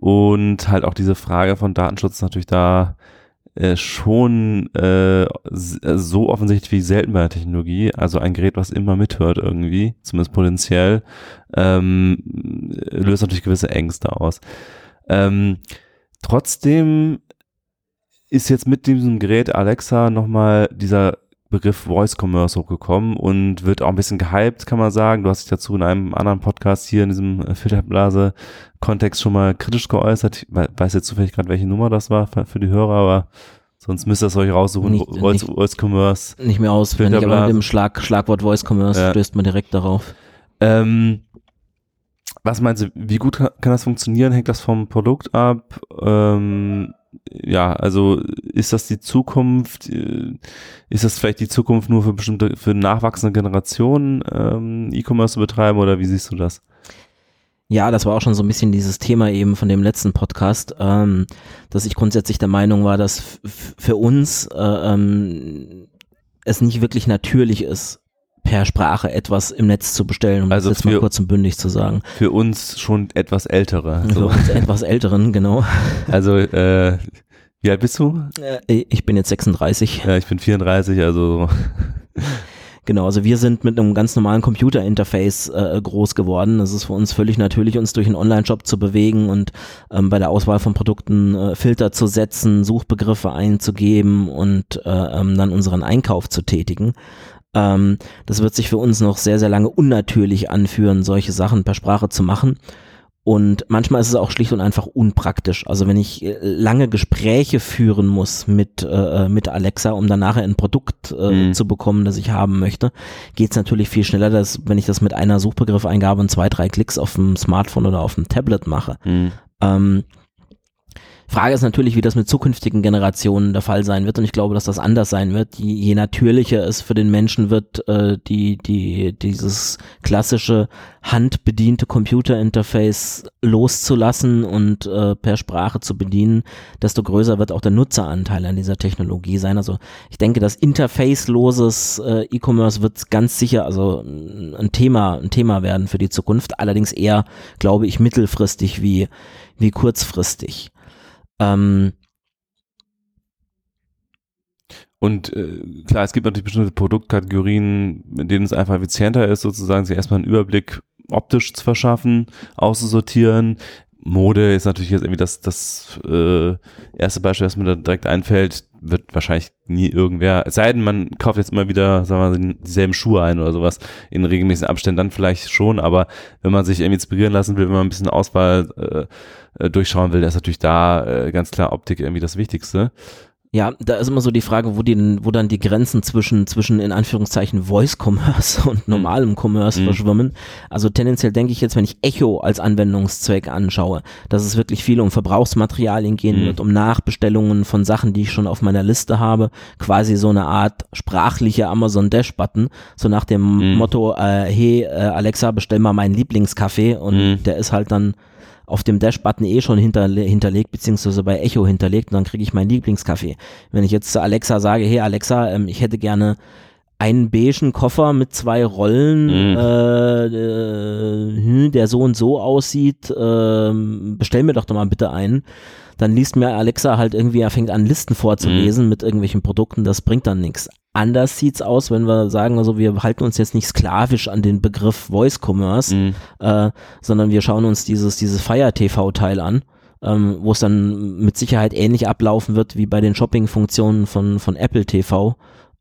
und halt auch diese Frage von Datenschutz natürlich da äh, schon äh, so offensichtlich wie selten bei der Technologie. Also ein Gerät, was immer mithört irgendwie, zumindest potenziell, ähm, löst natürlich gewisse Ängste aus. Ähm, trotzdem ist jetzt mit diesem Gerät Alexa nochmal dieser Begriff Voice Commerce hochgekommen und wird auch ein bisschen gehypt, kann man sagen. Du hast dich dazu in einem anderen Podcast hier in diesem äh, Filterblase-Kontext schon mal kritisch geäußert. Ich weiß jetzt zufällig gerade, welche Nummer das war für die Hörer, aber sonst müsst ihr es euch raussuchen. Nicht, Voice, nicht, Voice Commerce. Nicht mehr auswendig, aber mit dem Schlag, Schlagwort Voice Commerce ja. stößt man direkt darauf. Ähm, was meinst du, wie gut kann, kann das funktionieren? Hängt das vom Produkt ab? Ähm, ja, also ist das die Zukunft? Ist das vielleicht die Zukunft nur für bestimmte, für nachwachsende Generationen ähm, E-Commerce zu betreiben oder wie siehst du das? Ja, das war auch schon so ein bisschen dieses Thema eben von dem letzten Podcast, ähm, dass ich grundsätzlich der Meinung war, dass für uns äh, ähm, es nicht wirklich natürlich ist, per Sprache etwas im Netz zu bestellen, um also das jetzt für, mal kurz und bündig zu sagen. Für uns schon etwas ältere. Für so. uns etwas älteren, genau. Also, äh, wie alt bist du? Äh, ich bin jetzt 36. Ja, ich bin 34, also. Genau, also wir sind mit einem ganz normalen Computer-Interface äh, groß geworden. Es ist für uns völlig natürlich, uns durch einen Online-Shop zu bewegen und ähm, bei der Auswahl von Produkten äh, Filter zu setzen, Suchbegriffe einzugeben und äh, ähm, dann unseren Einkauf zu tätigen. Ähm, das wird sich für uns noch sehr, sehr lange unnatürlich anführen, solche Sachen per Sprache zu machen. Und manchmal ist es auch schlicht und einfach unpraktisch. Also wenn ich äh, lange Gespräche führen muss mit, äh, äh, mit Alexa, um dann nachher ein Produkt äh, mhm. zu bekommen, das ich haben möchte, geht es natürlich viel schneller, dass, wenn ich das mit einer Suchbegriffeingabe und zwei, drei Klicks auf dem Smartphone oder auf dem Tablet mache. Mhm. Ähm, Frage ist natürlich, wie das mit zukünftigen Generationen der Fall sein wird und ich glaube, dass das anders sein wird. Je, je natürlicher es für den Menschen wird, äh, die, die, dieses klassische handbediente Computerinterface loszulassen und äh, per Sprache zu bedienen, desto größer wird auch der Nutzeranteil an dieser Technologie sein. Also ich denke, das interfaceloses äh, E-Commerce wird ganz sicher also ein Thema, ein Thema werden für die Zukunft. Allerdings eher, glaube ich, mittelfristig wie, wie kurzfristig. Ähm, und äh, klar, es gibt natürlich bestimmte Produktkategorien, in denen es einfach effizienter ist, sozusagen sich erstmal einen Überblick optisch zu verschaffen, auszusortieren. Mode ist natürlich jetzt irgendwie das, das äh, erste Beispiel, das mir da direkt einfällt, wird wahrscheinlich nie irgendwer, es sei denn, man kauft jetzt immer wieder, sagen wir mal, dieselben Schuhe ein oder sowas in regelmäßigen Abständen, dann vielleicht schon, aber wenn man sich irgendwie inspirieren lassen will, wenn man ein bisschen Auswahl äh, äh durchschauen will, ist natürlich da äh, ganz klar Optik irgendwie das Wichtigste. Ja, da ist immer so die Frage, wo, die, wo dann die Grenzen zwischen, zwischen in Anführungszeichen Voice Commerce und normalem Commerce Mhm. verschwimmen. Also tendenziell denke ich jetzt, wenn ich Echo als Anwendungszweck anschaue, dass es wirklich viel um Verbrauchsmaterialien gehen Mhm. wird, um Nachbestellungen von Sachen, die ich schon auf meiner Liste habe. Quasi so eine Art sprachlicher Amazon Dash Button, so nach dem Mhm. Motto, äh, hey äh, Alexa, bestell mal meinen Lieblingskaffee und Mhm. der ist halt dann auf dem Dash-Button eh schon hinterle hinterlegt, beziehungsweise bei Echo hinterlegt und dann kriege ich meinen Lieblingskaffee. Wenn ich jetzt zu Alexa sage, hey Alexa, ähm, ich hätte gerne einen beigen Koffer mit zwei Rollen, Mhm. äh, äh, hm, der so und so aussieht, ähm, bestell mir doch doch mal bitte einen. Dann liest mir Alexa halt irgendwie, er fängt an Listen vorzulesen mit irgendwelchen Produkten, das bringt dann nichts. Anders sieht's aus, wenn wir sagen, also wir halten uns jetzt nicht sklavisch an den Begriff Voice Commerce, Mhm. äh, sondern wir schauen uns dieses, dieses Fire TV-Teil an, ähm, wo es dann mit Sicherheit ähnlich ablaufen wird wie bei den Shopping-Funktionen von, von Apple TV,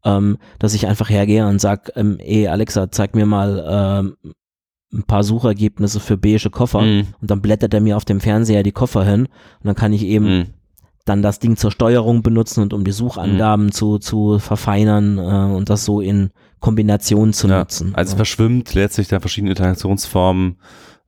ähm, dass ich einfach hergehe und sag, ähm, ey Alexa, zeig mir mal ähm, ein paar Suchergebnisse für beige Koffer Mhm. und dann blättert er mir auf dem Fernseher die Koffer hin und dann kann ich eben Mhm. Dann das Ding zur Steuerung benutzen und um die Suchangaben zu, zu verfeinern äh, und das so in Kombination zu Ja, nutzen. Also es verschwimmt letztlich da verschiedene Interaktionsformen,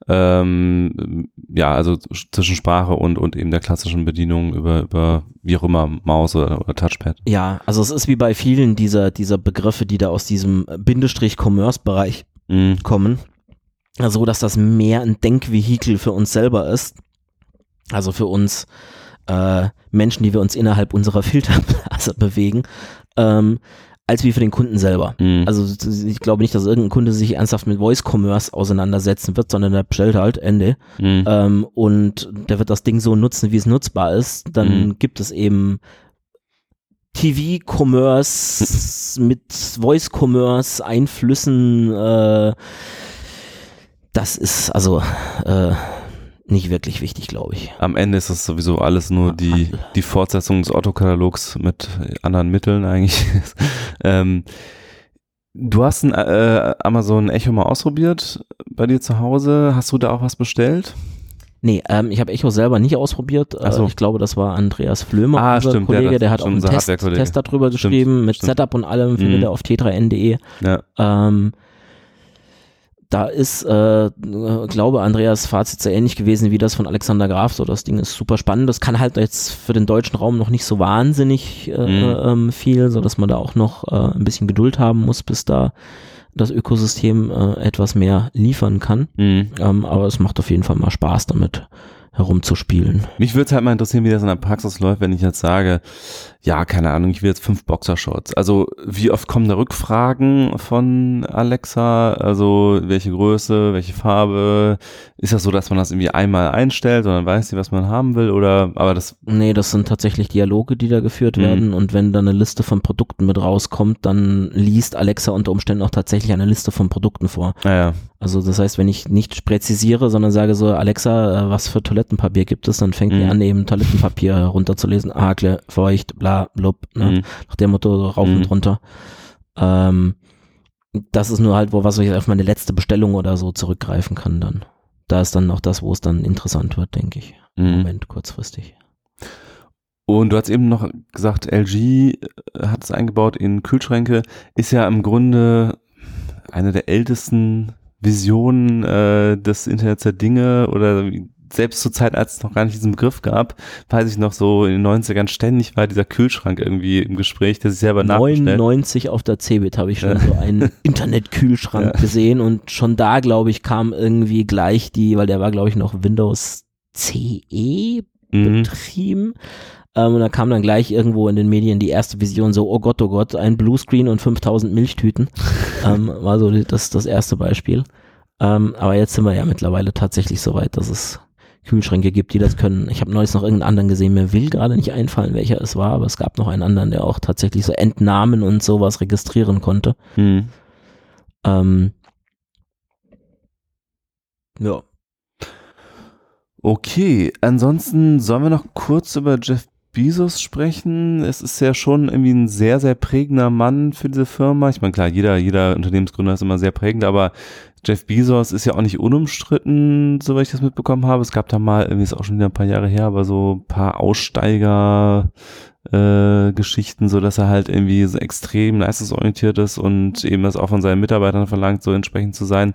ähm, ja, also zwischen Sprache und, und eben der klassischen Bedienung über, über wie auch immer, Maus oder, oder Touchpad. Ja, also es ist wie bei vielen dieser, dieser Begriffe, die da aus diesem Bindestrich-Commerce-Bereich Mhm. kommen. Also, dass das mehr ein Denkvehikel für uns selber ist. Also für uns äh, Menschen, die wir uns innerhalb unserer Filterblase bewegen, ähm, als wie für den Kunden selber. Mhm. Also ich glaube nicht, dass irgendein Kunde sich ernsthaft mit Voice Commerce auseinandersetzen wird, sondern der bestellt halt Ende. Mhm. Ähm, und der wird das Ding so nutzen, wie es nutzbar ist. Dann Mhm. gibt es eben TV-Commerce mit Voice-Commerce, Einflüssen. Äh, das ist also äh, nicht wirklich wichtig, glaube ich. Am Ende ist es sowieso alles nur die, die Fortsetzung des Otto-Katalogs mit anderen Mitteln eigentlich. ähm, du hast ein äh, Amazon Echo mal ausprobiert bei dir zu Hause. Hast du da auch was bestellt? Nee, ähm, ich habe Echo selber nicht ausprobiert. Äh, so. Ich glaube, das war Andreas Flömer, Ah, unser stimmt, ja, Kollege, das der hat auch einen Test. Test darüber Stimmt, geschrieben, mit stimmt. Setup und allem, findet Mhm. ihr auf t3n.de. Ja. Ähm, da ist, äh, glaube Andreas Fazit sehr ähnlich gewesen wie das von Alexander Graf. So, das Ding ist super spannend. Das kann halt jetzt für den deutschen Raum noch nicht so wahnsinnig äh, Mhm. ähm, viel, so dass man da auch noch äh, ein bisschen Geduld haben muss, bis da das Ökosystem äh, etwas mehr liefern kann. Mhm. Ähm, aber es macht auf jeden Fall mal Spaß damit herumzuspielen. Mich würde halt mal interessieren, wie das in der Praxis läuft, wenn ich jetzt sage, ja, keine Ahnung, ich will jetzt fünf Boxershorts. Also wie oft kommen da Rückfragen von Alexa? Also welche Größe, welche Farbe? Ist das so, dass man das irgendwie einmal einstellt und dann weiß sie, was man haben will? Oder aber das Nee, das sind tatsächlich Dialoge, die da geführt Mhm. werden und wenn da eine Liste von Produkten mit rauskommt, dann liest Alexa unter Umständen auch tatsächlich eine Liste von Produkten vor. naja, Also das heißt, wenn ich nicht präzisiere, sondern sage so, Alexa, äh, was für Toilettenpapier gibt es, dann fängt die Mhm. an, eben Toilettenpapier runterzulesen. Hakle, feucht, bla, blub, ne? Mhm. nach dem Motto rauf Mhm. und runter. Ähm, das ist nur halt, wo was ich auf meine letzte Bestellung oder so zurückgreifen kann dann. Da ist dann noch das, wo es dann interessant wird, denke ich. Im Mhm. Moment kurzfristig. Und du hast eben noch gesagt, LG äh, hat es eingebaut in Kühlschränke, ist ja im Grunde eine der ältesten Visionen äh, des Internets der Dinge oder selbst zur Zeit, als es noch gar nicht diesen Begriff gab, weiß ich noch so in den 90ern ständig war dieser Kühlschrank irgendwie im Gespräch, der sich selber nachbestellt. 99 auf der Cebit habe ich schon Ja. so einen Internetkühlschrank Ja. gesehen und schon da, glaube ich, kam irgendwie gleich die, weil der war, glaube ich, noch Windows CE Mhm. betrieben. Ähm, und da kam dann gleich irgendwo in den Medien die erste Vision so, oh Gott, oh Gott, ein Bluescreen und 5000 Milchtüten. ähm, war so das, das erste Beispiel. Ähm, aber jetzt sind wir ja mittlerweile tatsächlich so weit, dass es Kühlschränke gibt, die das können. Ich habe neulich noch irgendeinen anderen gesehen, mir will gerade nicht einfallen, welcher es war, aber es gab noch einen anderen, der auch tatsächlich so Entnahmen und sowas registrieren konnte. Mhm. Ähm, ja. Okay, ansonsten sollen wir noch kurz über Jeff Bezos sprechen. Es ist ja schon irgendwie ein sehr, sehr prägender Mann für diese Firma. Ich meine, klar, jeder, jeder Unternehmensgründer ist immer sehr prägend, aber Jeff Bezos ist ja auch nicht unumstritten, soweit ich das mitbekommen habe. Es gab da mal, irgendwie ist auch schon wieder ein paar Jahre her, aber so ein paar Aussteiger, äh, Geschichten, so dass er halt irgendwie so extrem leistungsorientiert ist und eben das auch von seinen Mitarbeitern verlangt, so entsprechend zu sein.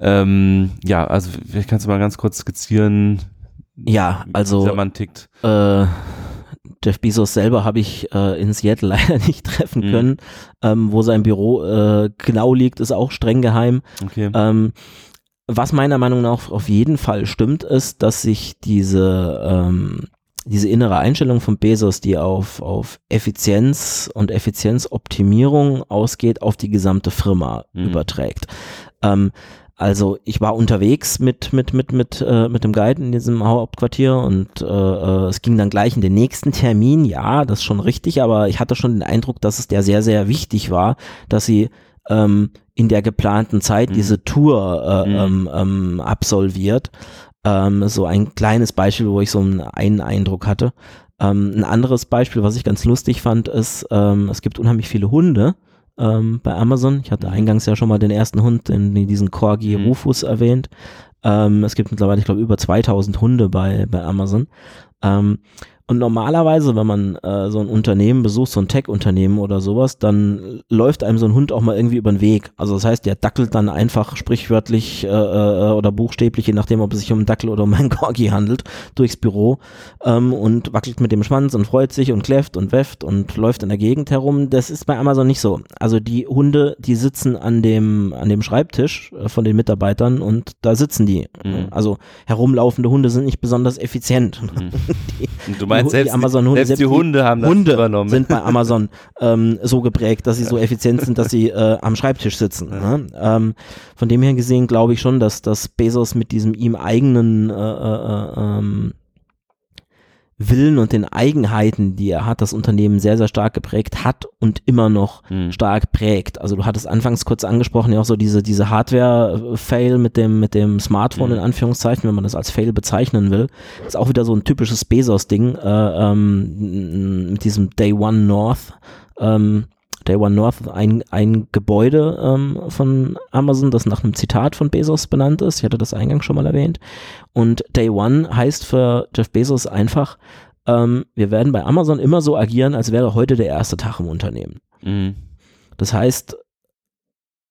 Ähm, ja, also vielleicht kannst du mal ganz kurz skizzieren, Ja, also dieser Mann tickt. äh, Jeff Bezos selber habe ich äh, in Seattle leider nicht treffen Mhm. können. Ähm, wo sein Büro äh, genau liegt, ist auch streng geheim. Okay. Ähm, was meiner Meinung nach auf jeden Fall stimmt, ist, dass sich diese, ähm, diese innere Einstellung von Bezos, die auf, auf Effizienz und Effizienzoptimierung ausgeht, auf die gesamte Firma Mhm. überträgt. Ähm, also ich war unterwegs mit mit mit mit äh, mit dem Guide in diesem Hauptquartier und äh, äh, es ging dann gleich in den nächsten Termin. Ja, das ist schon richtig, aber ich hatte schon den Eindruck, dass es der sehr sehr wichtig war, dass sie ähm, in der geplanten Zeit Mhm. diese Tour äh, Mhm. ähm, ähm, absolviert. Ähm, so ein kleines Beispiel, wo ich so einen, einen Eindruck hatte. Ähm, ein anderes Beispiel, was ich ganz lustig fand, ist, ähm, es gibt unheimlich viele Hunde ähm, bei Amazon. Ich hatte eingangs ja schon mal den ersten Hund, den, diesen Corgi Mhm. Rufus erwähnt. Ähm, es gibt mittlerweile, ich glaube, über 2000 Hunde bei, bei Amazon. Ähm, und normalerweise, wenn man äh, so ein Unternehmen besucht, so ein Tech-Unternehmen oder sowas, dann läuft einem so ein Hund auch mal irgendwie über den Weg. Also das heißt, der dackelt dann einfach sprichwörtlich äh, äh, oder buchstäblich, je nachdem, ob es sich um einen Dackel oder um einen Corgi handelt, durchs Büro ähm, und wackelt mit dem Schwanz und freut sich und kläfft und wefft und läuft in der Gegend herum. Das ist bei Amazon nicht so. Also die Hunde, die sitzen an dem, an dem Schreibtisch äh, von den Mitarbeitern und da sitzen die. Mhm. Also herumlaufende Hunde sind nicht besonders effizient. Und meinst, die selbst, Amazon-Hunde, selbst, selbst die die Hunde haben das Hunde übernommen. sind bei Amazon ähm, so geprägt, dass sie so effizient sind, dass sie äh, am Schreibtisch sitzen. Ne? Ähm, von dem her gesehen glaube ich schon, dass, dass Bezos mit diesem ihm eigenen äh, äh, ähm, Willen und den Eigenheiten, die er hat, das Unternehmen sehr, sehr stark geprägt hat und immer noch Hm. stark prägt. Also du hattest anfangs kurz angesprochen, ja auch so diese, diese Hardware-Fail mit dem, mit dem Smartphone Mhm. in Anführungszeichen, wenn man das als Fail bezeichnen will. Ist auch wieder so ein typisches Bezos-Ding, äh, ähm, mit diesem Day One North. Ähm, Day One North, ein, ein Gebäude ähm, von Amazon, das nach einem Zitat von Bezos benannt ist. Ich hatte das eingangs schon mal erwähnt. Und Day One heißt für Jeff Bezos einfach, ähm, wir werden bei Amazon immer so agieren, als wäre heute der erste Tag im Unternehmen. Mhm. Das heißt,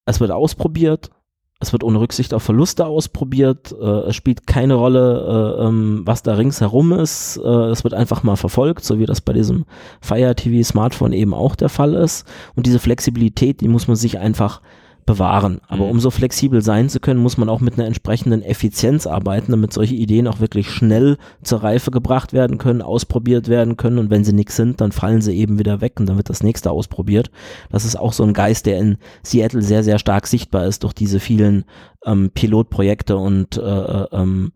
es wird ausprobiert, es wird ohne Rücksicht auf Verluste ausprobiert, äh, es spielt keine Rolle, äh, ähm, was da ringsherum ist, äh, es wird einfach mal verfolgt, so wie das bei diesem Fire TV Smartphone eben auch der Fall ist. Und diese Flexibilität, die muss man sich einfach bewahren. Aber Mhm. um so flexibel sein zu können, muss man auch mit einer entsprechenden Effizienz arbeiten, damit solche Ideen auch wirklich schnell zur Reife gebracht werden können, ausprobiert werden können und wenn sie nichts sind, dann fallen sie eben wieder weg und dann wird das nächste ausprobiert. Das ist auch so ein Geist, der in Seattle sehr, sehr stark sichtbar ist durch diese vielen ähm, Pilotprojekte und äh, äh, ähm,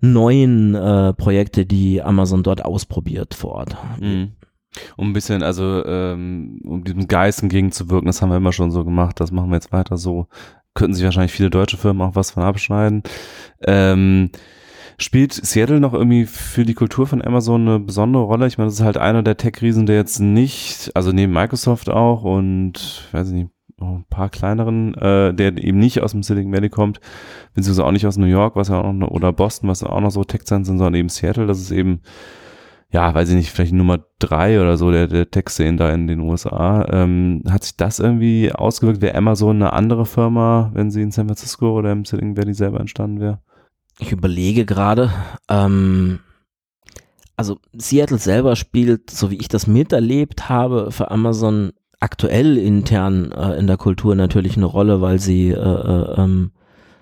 neuen äh, Projekte, die Amazon dort ausprobiert vor Ort. Mhm. Um ein bisschen, also ähm, um diesem Geist entgegenzuwirken, das haben wir immer schon so gemacht, das machen wir jetzt weiter so. Könnten sich wahrscheinlich viele deutsche Firmen auch was von abschneiden. Ähm, spielt Seattle noch irgendwie für die Kultur von Amazon eine besondere Rolle? Ich meine, das ist halt einer der Tech-Riesen, der jetzt nicht, also neben Microsoft auch und, weiß ich nicht, ein paar kleineren, äh, der eben nicht aus dem Silicon Valley kommt, beziehungsweise auch nicht aus New York, was ja auch noch, oder Boston, was auch noch so Tech-Cents sind, sondern eben Seattle, das ist eben ja, weiß ich nicht, vielleicht Nummer drei oder so der, der Tech-Szene da in den USA. Ähm, hat sich das irgendwie ausgewirkt? Wäre Amazon eine andere Firma, wenn sie in San Francisco oder im Silicon Valley selber entstanden wäre? Ich überlege gerade, ähm, also Seattle selber spielt, so wie ich das miterlebt habe, für Amazon aktuell intern äh, in der Kultur natürlich eine Rolle, weil sie äh, äh, ähm,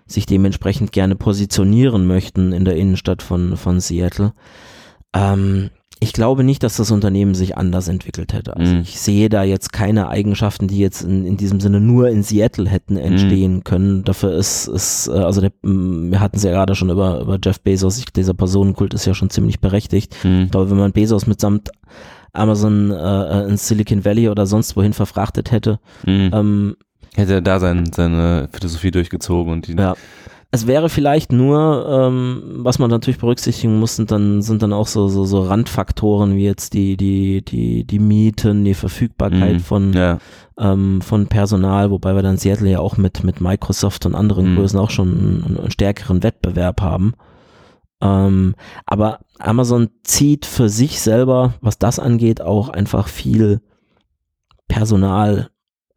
sich dementsprechend gerne positionieren möchten in der Innenstadt von, von Seattle. Ähm, ich glaube nicht, dass das Unternehmen sich anders entwickelt hätte. Also Mhm. ich sehe da jetzt keine Eigenschaften, die jetzt in, in diesem Sinne nur in Seattle hätten entstehen können. Dafür ist, ist äh, also der, wir hatten es ja gerade schon über, über Jeff Bezos, ich, dieser Personenkult ist ja schon ziemlich berechtigt. Hm. Ich glaube, wenn man Bezos mitsamt Amazon äh, in Silicon Valley oder sonst wohin verfrachtet hätte, Hm. ähm, Hätte er da sein, seine Philosophie durchgezogen und die ja, Es wäre vielleicht nur, ähm, was man natürlich berücksichtigen muss, sind dann, sind dann auch so, so, so Randfaktoren wie jetzt die, die, die, die Mieten, die Verfügbarkeit Mhm. von, Ja. ähm, von Personal, wobei wir dann Seattle ja auch mit, mit Microsoft und anderen Mhm. Größen auch schon einen, einen stärkeren Wettbewerb haben. Ähm, aber Amazon zieht für sich selber, was das angeht, auch einfach viel Personal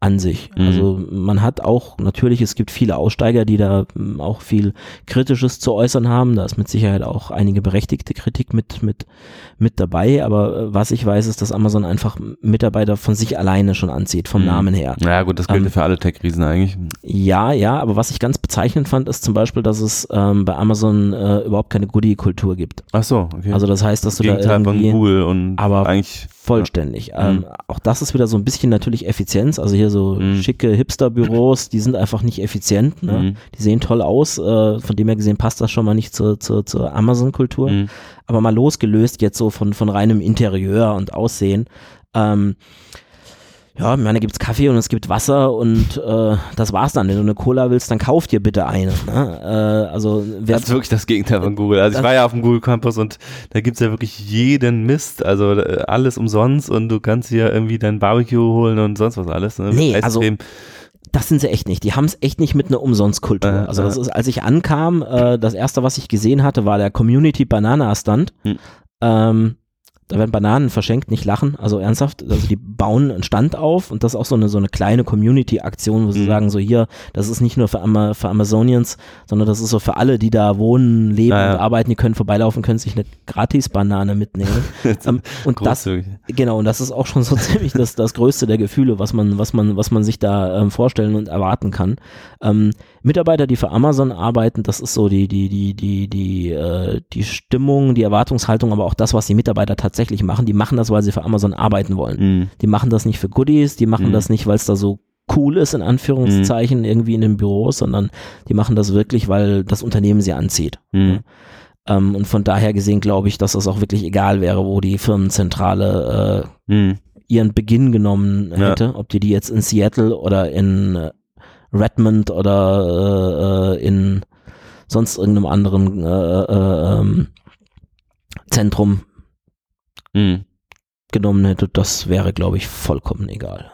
an sich. Mhm. Also man hat auch, natürlich, es gibt viele Aussteiger, die da ähm, auch viel Kritisches zu äußern haben. Da ist mit Sicherheit auch einige berechtigte Kritik mit, mit, mit dabei. Aber äh, was ich weiß, ist, dass Amazon einfach Mitarbeiter von sich alleine schon anzieht, vom Mhm. Namen her. Ja, gut, das gilt Ähm, ja für alle Tech-Riesen eigentlich. Ja, ja, aber was ich ganz bezeichnend fand, ist zum Beispiel, dass es ähm, bei Amazon äh, überhaupt keine Goodie-Kultur gibt. Ach so, okay. Also das heißt, dass du da Gegenteil von irgendwie Google und aber eigentlich. Vollständig. Ja. Ähm, auch das ist wieder so ein bisschen natürlich Effizienz. Also hier so Mhm. schicke Hipster-Büros, die sind einfach nicht effizient. Ne? Mhm. Die sehen toll aus. Äh, von dem her gesehen passt das schon mal nicht zur, zur, zur Amazon-Kultur. Mhm. Aber mal losgelöst jetzt so von, von reinem Interieur und Aussehen. Ähm, ja, ich meine, da gibt's Kaffee und es gibt Wasser und äh, das war's dann. Wenn du eine Cola willst, dann kauf dir bitte eine. Ne? Äh, also wer Das ist wirklich das Gegenteil von Google. Also ich war ja auf dem Google Campus und da gibt's ja wirklich jeden Mist. Also äh, alles umsonst und du kannst hier irgendwie dein Barbecue holen und sonst was alles. Ne? Nee, also- das sind sie echt nicht. Die haben es echt nicht mit einer Umsonstkultur. Äh, also das äh. ist, als ich ankam, äh, das erste, was ich gesehen hatte, war der Community Banana Stand. Hm. Ähm, da werden Bananen verschenkt, nicht lachen, also ernsthaft. Also die bauen einen Stand auf und das ist auch so eine, so eine kleine Community-Aktion, wo sie Mhm. sagen, so hier, das ist nicht nur für, Ama für Amazonians, sondern das ist so für alle, die da wohnen, leben ja. und arbeiten, die können vorbeilaufen, können sich eine Gratis-Banane mitnehmen. ähm, und das. Genau, und das ist auch schon so ziemlich das, das größte der Gefühle, was man, was man, was man sich da ähm, vorstellen und erwarten kann. Ähm, Mitarbeiter, die für Amazon arbeiten, das ist so die, die, die, die, die, äh, die Stimmung, die Erwartungshaltung, aber auch das, was die Mitarbeiter tatsächlich machen, die machen das, weil sie für Amazon arbeiten wollen. Mhm. Die machen das nicht für Goodies, die machen Mhm. das nicht, weil es da so cool ist, in Anführungszeichen, irgendwie in den Büros, sondern die machen das wirklich, weil das Unternehmen sie anzieht. Mhm. Ähm, und von daher gesehen glaube ich, dass es auch wirklich egal wäre, wo die Firmenzentrale äh, Mhm. ihren Beginn genommen Ja. hätte, ob die die jetzt in Seattle oder in äh, Redmond oder äh, äh, in sonst irgendeinem anderen äh, äh, ähm, Zentrum Mhm. genommen hätte, das wäre, glaube ich, vollkommen egal.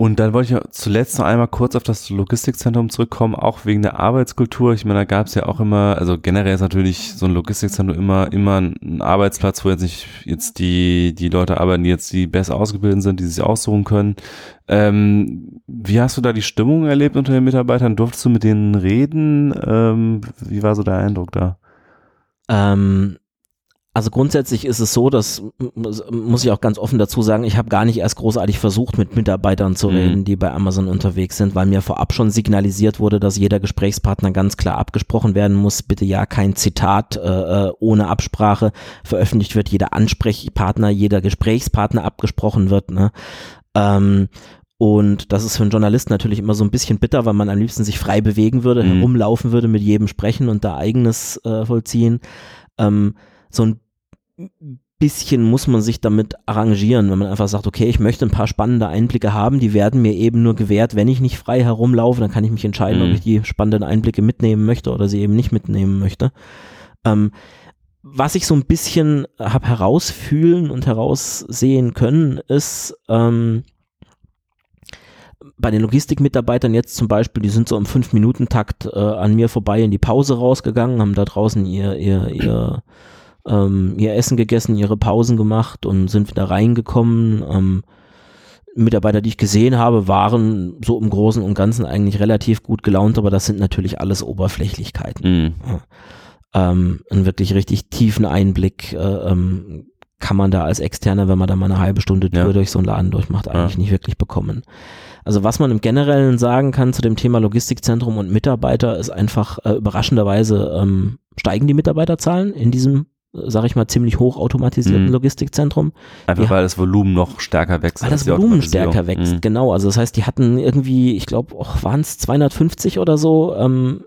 Und dann wollte ich ja zuletzt noch einmal kurz auf das Logistikzentrum zurückkommen, auch wegen der Arbeitskultur. Ich meine, da gab es ja auch immer, also generell ist natürlich so ein Logistikzentrum immer, immer ein Arbeitsplatz, wo jetzt nicht jetzt die, die Leute arbeiten, die jetzt die besser ausgebildet sind, die sich aussuchen können. Ähm, wie hast du da die Stimmung erlebt unter den Mitarbeitern? Durftest du mit denen reden? Ähm, wie war so der Eindruck da? Ähm, also grundsätzlich ist es so, das muss- ich auch ganz offen dazu sagen, ich habe gar nicht erst großartig versucht, mit Mitarbeitern zu Mhm. reden, die bei Amazon unterwegs sind, weil mir vorab schon signalisiert wurde, dass jeder Gesprächspartner ganz klar abgesprochen werden muss. Bitte ja kein Zitat äh, äh, ohne Absprache veröffentlicht wird, jeder Ansprechpartner, jeder Gesprächspartner abgesprochen wird. Ne? Ähm, und das ist für einen Journalisten natürlich immer so ein bisschen bitter, weil man am liebsten sich frei bewegen würde, Mhm. herumlaufen würde, mit jedem sprechen und da eigenes äh, vollziehen. Ähm, so ein bisschen muss man sich damit arrangieren, wenn man einfach sagt, okay, ich möchte ein paar spannende Einblicke haben, die werden mir eben nur gewährt, wenn ich nicht frei herumlaufe, dann kann ich mich entscheiden, Mhm. ob ich die spannenden Einblicke mitnehmen möchte oder sie eben nicht mitnehmen möchte. Ähm, was ich so ein bisschen habe herausfühlen und heraussehen können, ist ähm, bei den Logistikmitarbeitern jetzt zum Beispiel, die sind so im Fünf-Minuten-Takt äh, an mir vorbei in die Pause rausgegangen, haben da draußen ihr, ihr, ihr, ähm, ihr Essen gegessen, ihre Pausen gemacht und sind wieder reingekommen. Ähm, Mitarbeiter, die ich gesehen habe, waren so im Großen und Ganzen eigentlich relativ gut gelaunt, aber das sind natürlich alles Oberflächlichkeiten Mhm. ähm, einen wirklich richtig tiefen Einblick äh, ähm, kann man da als Externer, wenn man da mal eine halbe Stunde Tür Ja. durch so einen Laden durchmacht, eigentlich Ja. nicht wirklich bekommen. Also was man im Generellen sagen kann zu dem Thema Logistikzentrum und Mitarbeiter ist einfach äh, überraschenderweise ähm, steigen die Mitarbeiterzahlen in diesem, sag ich mal, ziemlich hoch automatisierten Mhm. Logistikzentrum. Einfach Ja. weil das Volumen noch stärker wächst. Weil das die Volumen stärker wächst, Mhm. genau. Also das heißt, die hatten irgendwie, ich glaube, waren es 250 oder so ähm,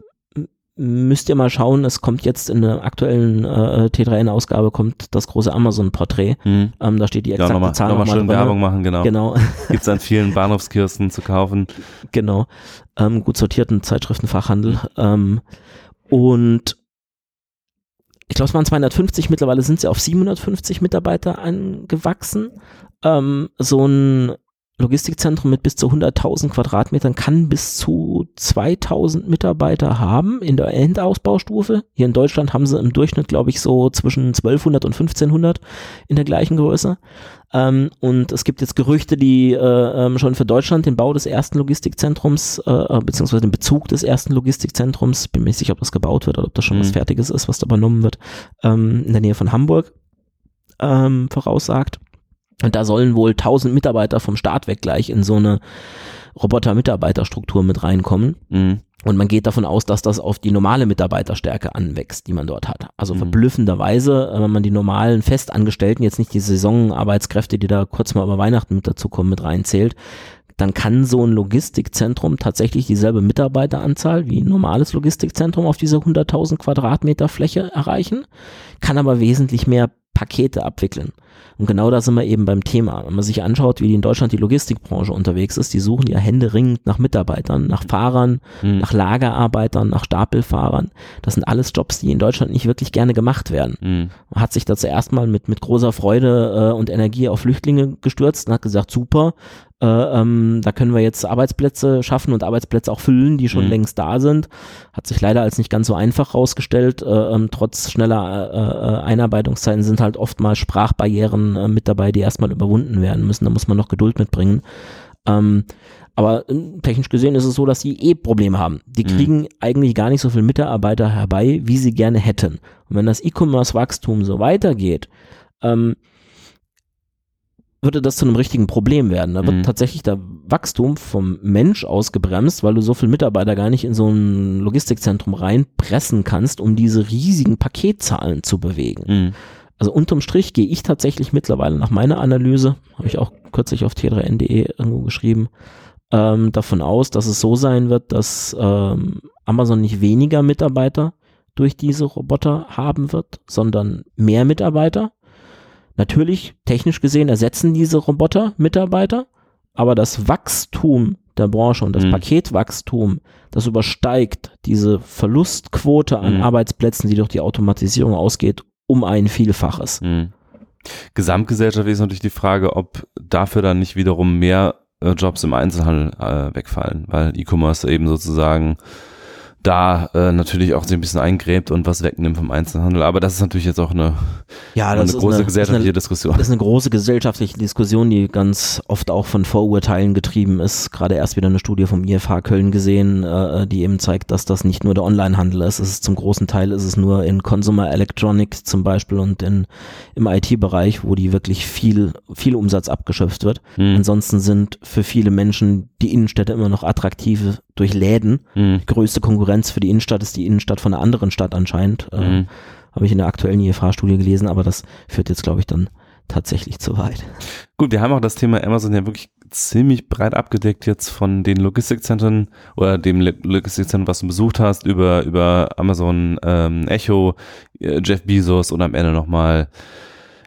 müsst ihr mal schauen, es kommt jetzt in der aktuellen äh, T3N-Ausgabe kommt das große Amazon-Porträt. Hm. Ähm, da steht die Ja, exakte nochmal Zahl noch mal nochmal schön drin. Werbung machen, genau. Genau, Gibt's an vielen Bahnhofskiosten zu kaufen. genau. Ähm, gut sortierten Zeitschriftenfachhandel. Ähm, und ich glaube, es waren 250, mittlerweile sind sie auf 750 Mitarbeiter angewachsen. Ähm, so ein Logistikzentrum mit bis zu 100.000 Quadratmetern kann bis zu 2000 Mitarbeiter haben in der Endausbaustufe. Hier in Deutschland haben sie im Durchschnitt, glaube ich, so zwischen 1200 und 1500 in der gleichen Größe. Ähm, und es gibt jetzt Gerüchte, die äh, ähm, schon für Deutschland den Bau des ersten Logistikzentrums, äh, beziehungsweise den Bezug des ersten Logistikzentrums, bin mir nicht sicher, ob das gebaut wird oder ob das schon was Mhm. Fertiges ist, was da übernommen wird, ähm, in der Nähe von Hamburg ähm, voraussagt. Und da sollen wohl 1000 Mitarbeiter vom Start weg gleich in so eine Roboter-Mitarbeiterstruktur mit reinkommen. Mhm. Und man geht davon aus, dass das auf die normale Mitarbeiterstärke anwächst, die man dort hat. Also Mhm. verblüffenderweise, äh, wenn man die normalen Festangestellten, jetzt nicht die Saisonarbeitskräfte, die da kurz mal über Weihnachten mit dazukommen, mit reinzählt, dann kann so ein Logistikzentrum tatsächlich dieselbe Mitarbeiteranzahl wie ein normales Logistikzentrum auf diese 100.000 Quadratmeter Fläche erreichen, kann aber wesentlich mehr Pakete abwickeln. Und genau da sind wir eben beim Thema. Wenn man sich anschaut, wie in Deutschland die Logistikbranche unterwegs ist, die suchen ja händeringend nach Mitarbeitern, nach Fahrern, Mhm. nach Lagerarbeitern, nach Stapelfahrern. Das sind alles Jobs, die in Deutschland nicht wirklich gerne gemacht werden. Mhm. Man hat sich da zuerst mal mit, mit großer Freude äh, und Energie auf Flüchtlinge gestürzt und hat gesagt, super, äh, ähm, da können wir jetzt Arbeitsplätze schaffen und Arbeitsplätze auch füllen, die schon Mhm. längst da sind. Hat sich leider als nicht ganz so einfach rausgestellt. Äh, ähm, trotz schneller äh, äh, Einarbeitungszeiten sind halt oftmals Sprachbarrieren äh, mit dabei, die erstmal überwunden werden müssen. Da muss man noch Geduld mitbringen. Ähm, aber äh, technisch gesehen ist es so, dass sie eh Probleme haben. Die Mhm. kriegen eigentlich gar nicht so viele Mitarbeiter herbei, wie sie gerne hätten. Und wenn das E-Commerce-Wachstum so weitergeht, ähm, würde das zu einem richtigen Problem werden. Da wird Mhm. tatsächlich der Wachstum vom Mensch ausgebremst, weil du so viele Mitarbeiter gar nicht in so ein Logistikzentrum reinpressen kannst, um diese riesigen Paketzahlen zu bewegen. Mhm. Also unterm Strich gehe ich tatsächlich mittlerweile nach meiner Analyse, habe ich auch kürzlich auf t3n.de irgendwo geschrieben, ähm, davon aus, dass es so sein wird, dass ähm, Amazon nicht weniger Mitarbeiter durch diese Roboter haben wird, sondern mehr Mitarbeiter. Natürlich, technisch gesehen, ersetzen diese Roboter Mitarbeiter, aber das Wachstum der Branche und das Mhm. Paketwachstum, das übersteigt diese Verlustquote an Mhm. Arbeitsplätzen, die durch die Automatisierung ausgeht, um ein Vielfaches. Mhm. Gesamtgesellschaftlich ist natürlich die Frage, ob dafür dann nicht wiederum mehr äh, Jobs im Einzelhandel äh, wegfallen, weil E-Commerce eben sozusagen da äh, natürlich auch sich ein bisschen eingräbt und was wegnimmt vom Einzelhandel. Aber das ist natürlich jetzt auch eine, Ja, eine große eine, gesellschaftliche eine, Diskussion. das ist eine große gesellschaftliche Diskussion, die ganz oft auch von Vorurteilen getrieben ist. Gerade erst wieder eine Studie vom IFH Köln gesehen, äh, die eben zeigt, dass das nicht nur der Onlinehandel ist. Es ist zum großen Teil ist es nur in Consumer Electronics zum Beispiel und in, im IT-Bereich, wo die wirklich viel, viel Umsatz abgeschöpft wird. Mhm. Ansonsten sind für viele Menschen die Innenstädte immer noch attraktive durch Läden. Mhm. Die größte Konkurrenz für die Innenstadt ist die Innenstadt von einer anderen Stadt anscheinend. Äh, Mhm. Habe ich in der aktuellen IFH-Studie gelesen, aber das führt jetzt, glaube ich, dann tatsächlich zu weit. Gut, wir haben auch das Thema Amazon ja wirklich ziemlich breit abgedeckt jetzt von den Logistikzentren oder dem Lo- Logistikzentrum, was du besucht hast, über, über Amazon ähm, Echo, äh, Jeff Bezos und am Ende nochmal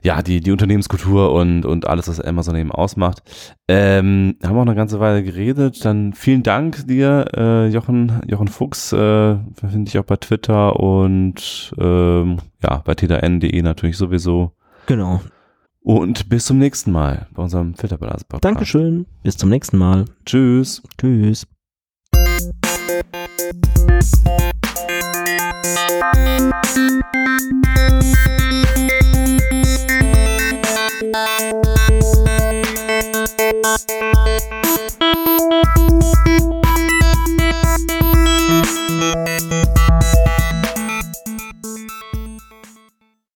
ja, die, die Unternehmenskultur und, und alles, was Amazon eben ausmacht. Ähm, haben auch eine ganze Weile geredet. Dann vielen Dank dir, äh, Jochen, Jochen Fuchs, äh, finde ich auch bei Twitter und ähm, ja, bei tdn.de natürlich sowieso. Genau. Und bis zum nächsten Mal bei unserem Filterblase-Podcast. Dankeschön. Bis zum nächsten Mal. Tschüss. Tschüss. Thank you. Música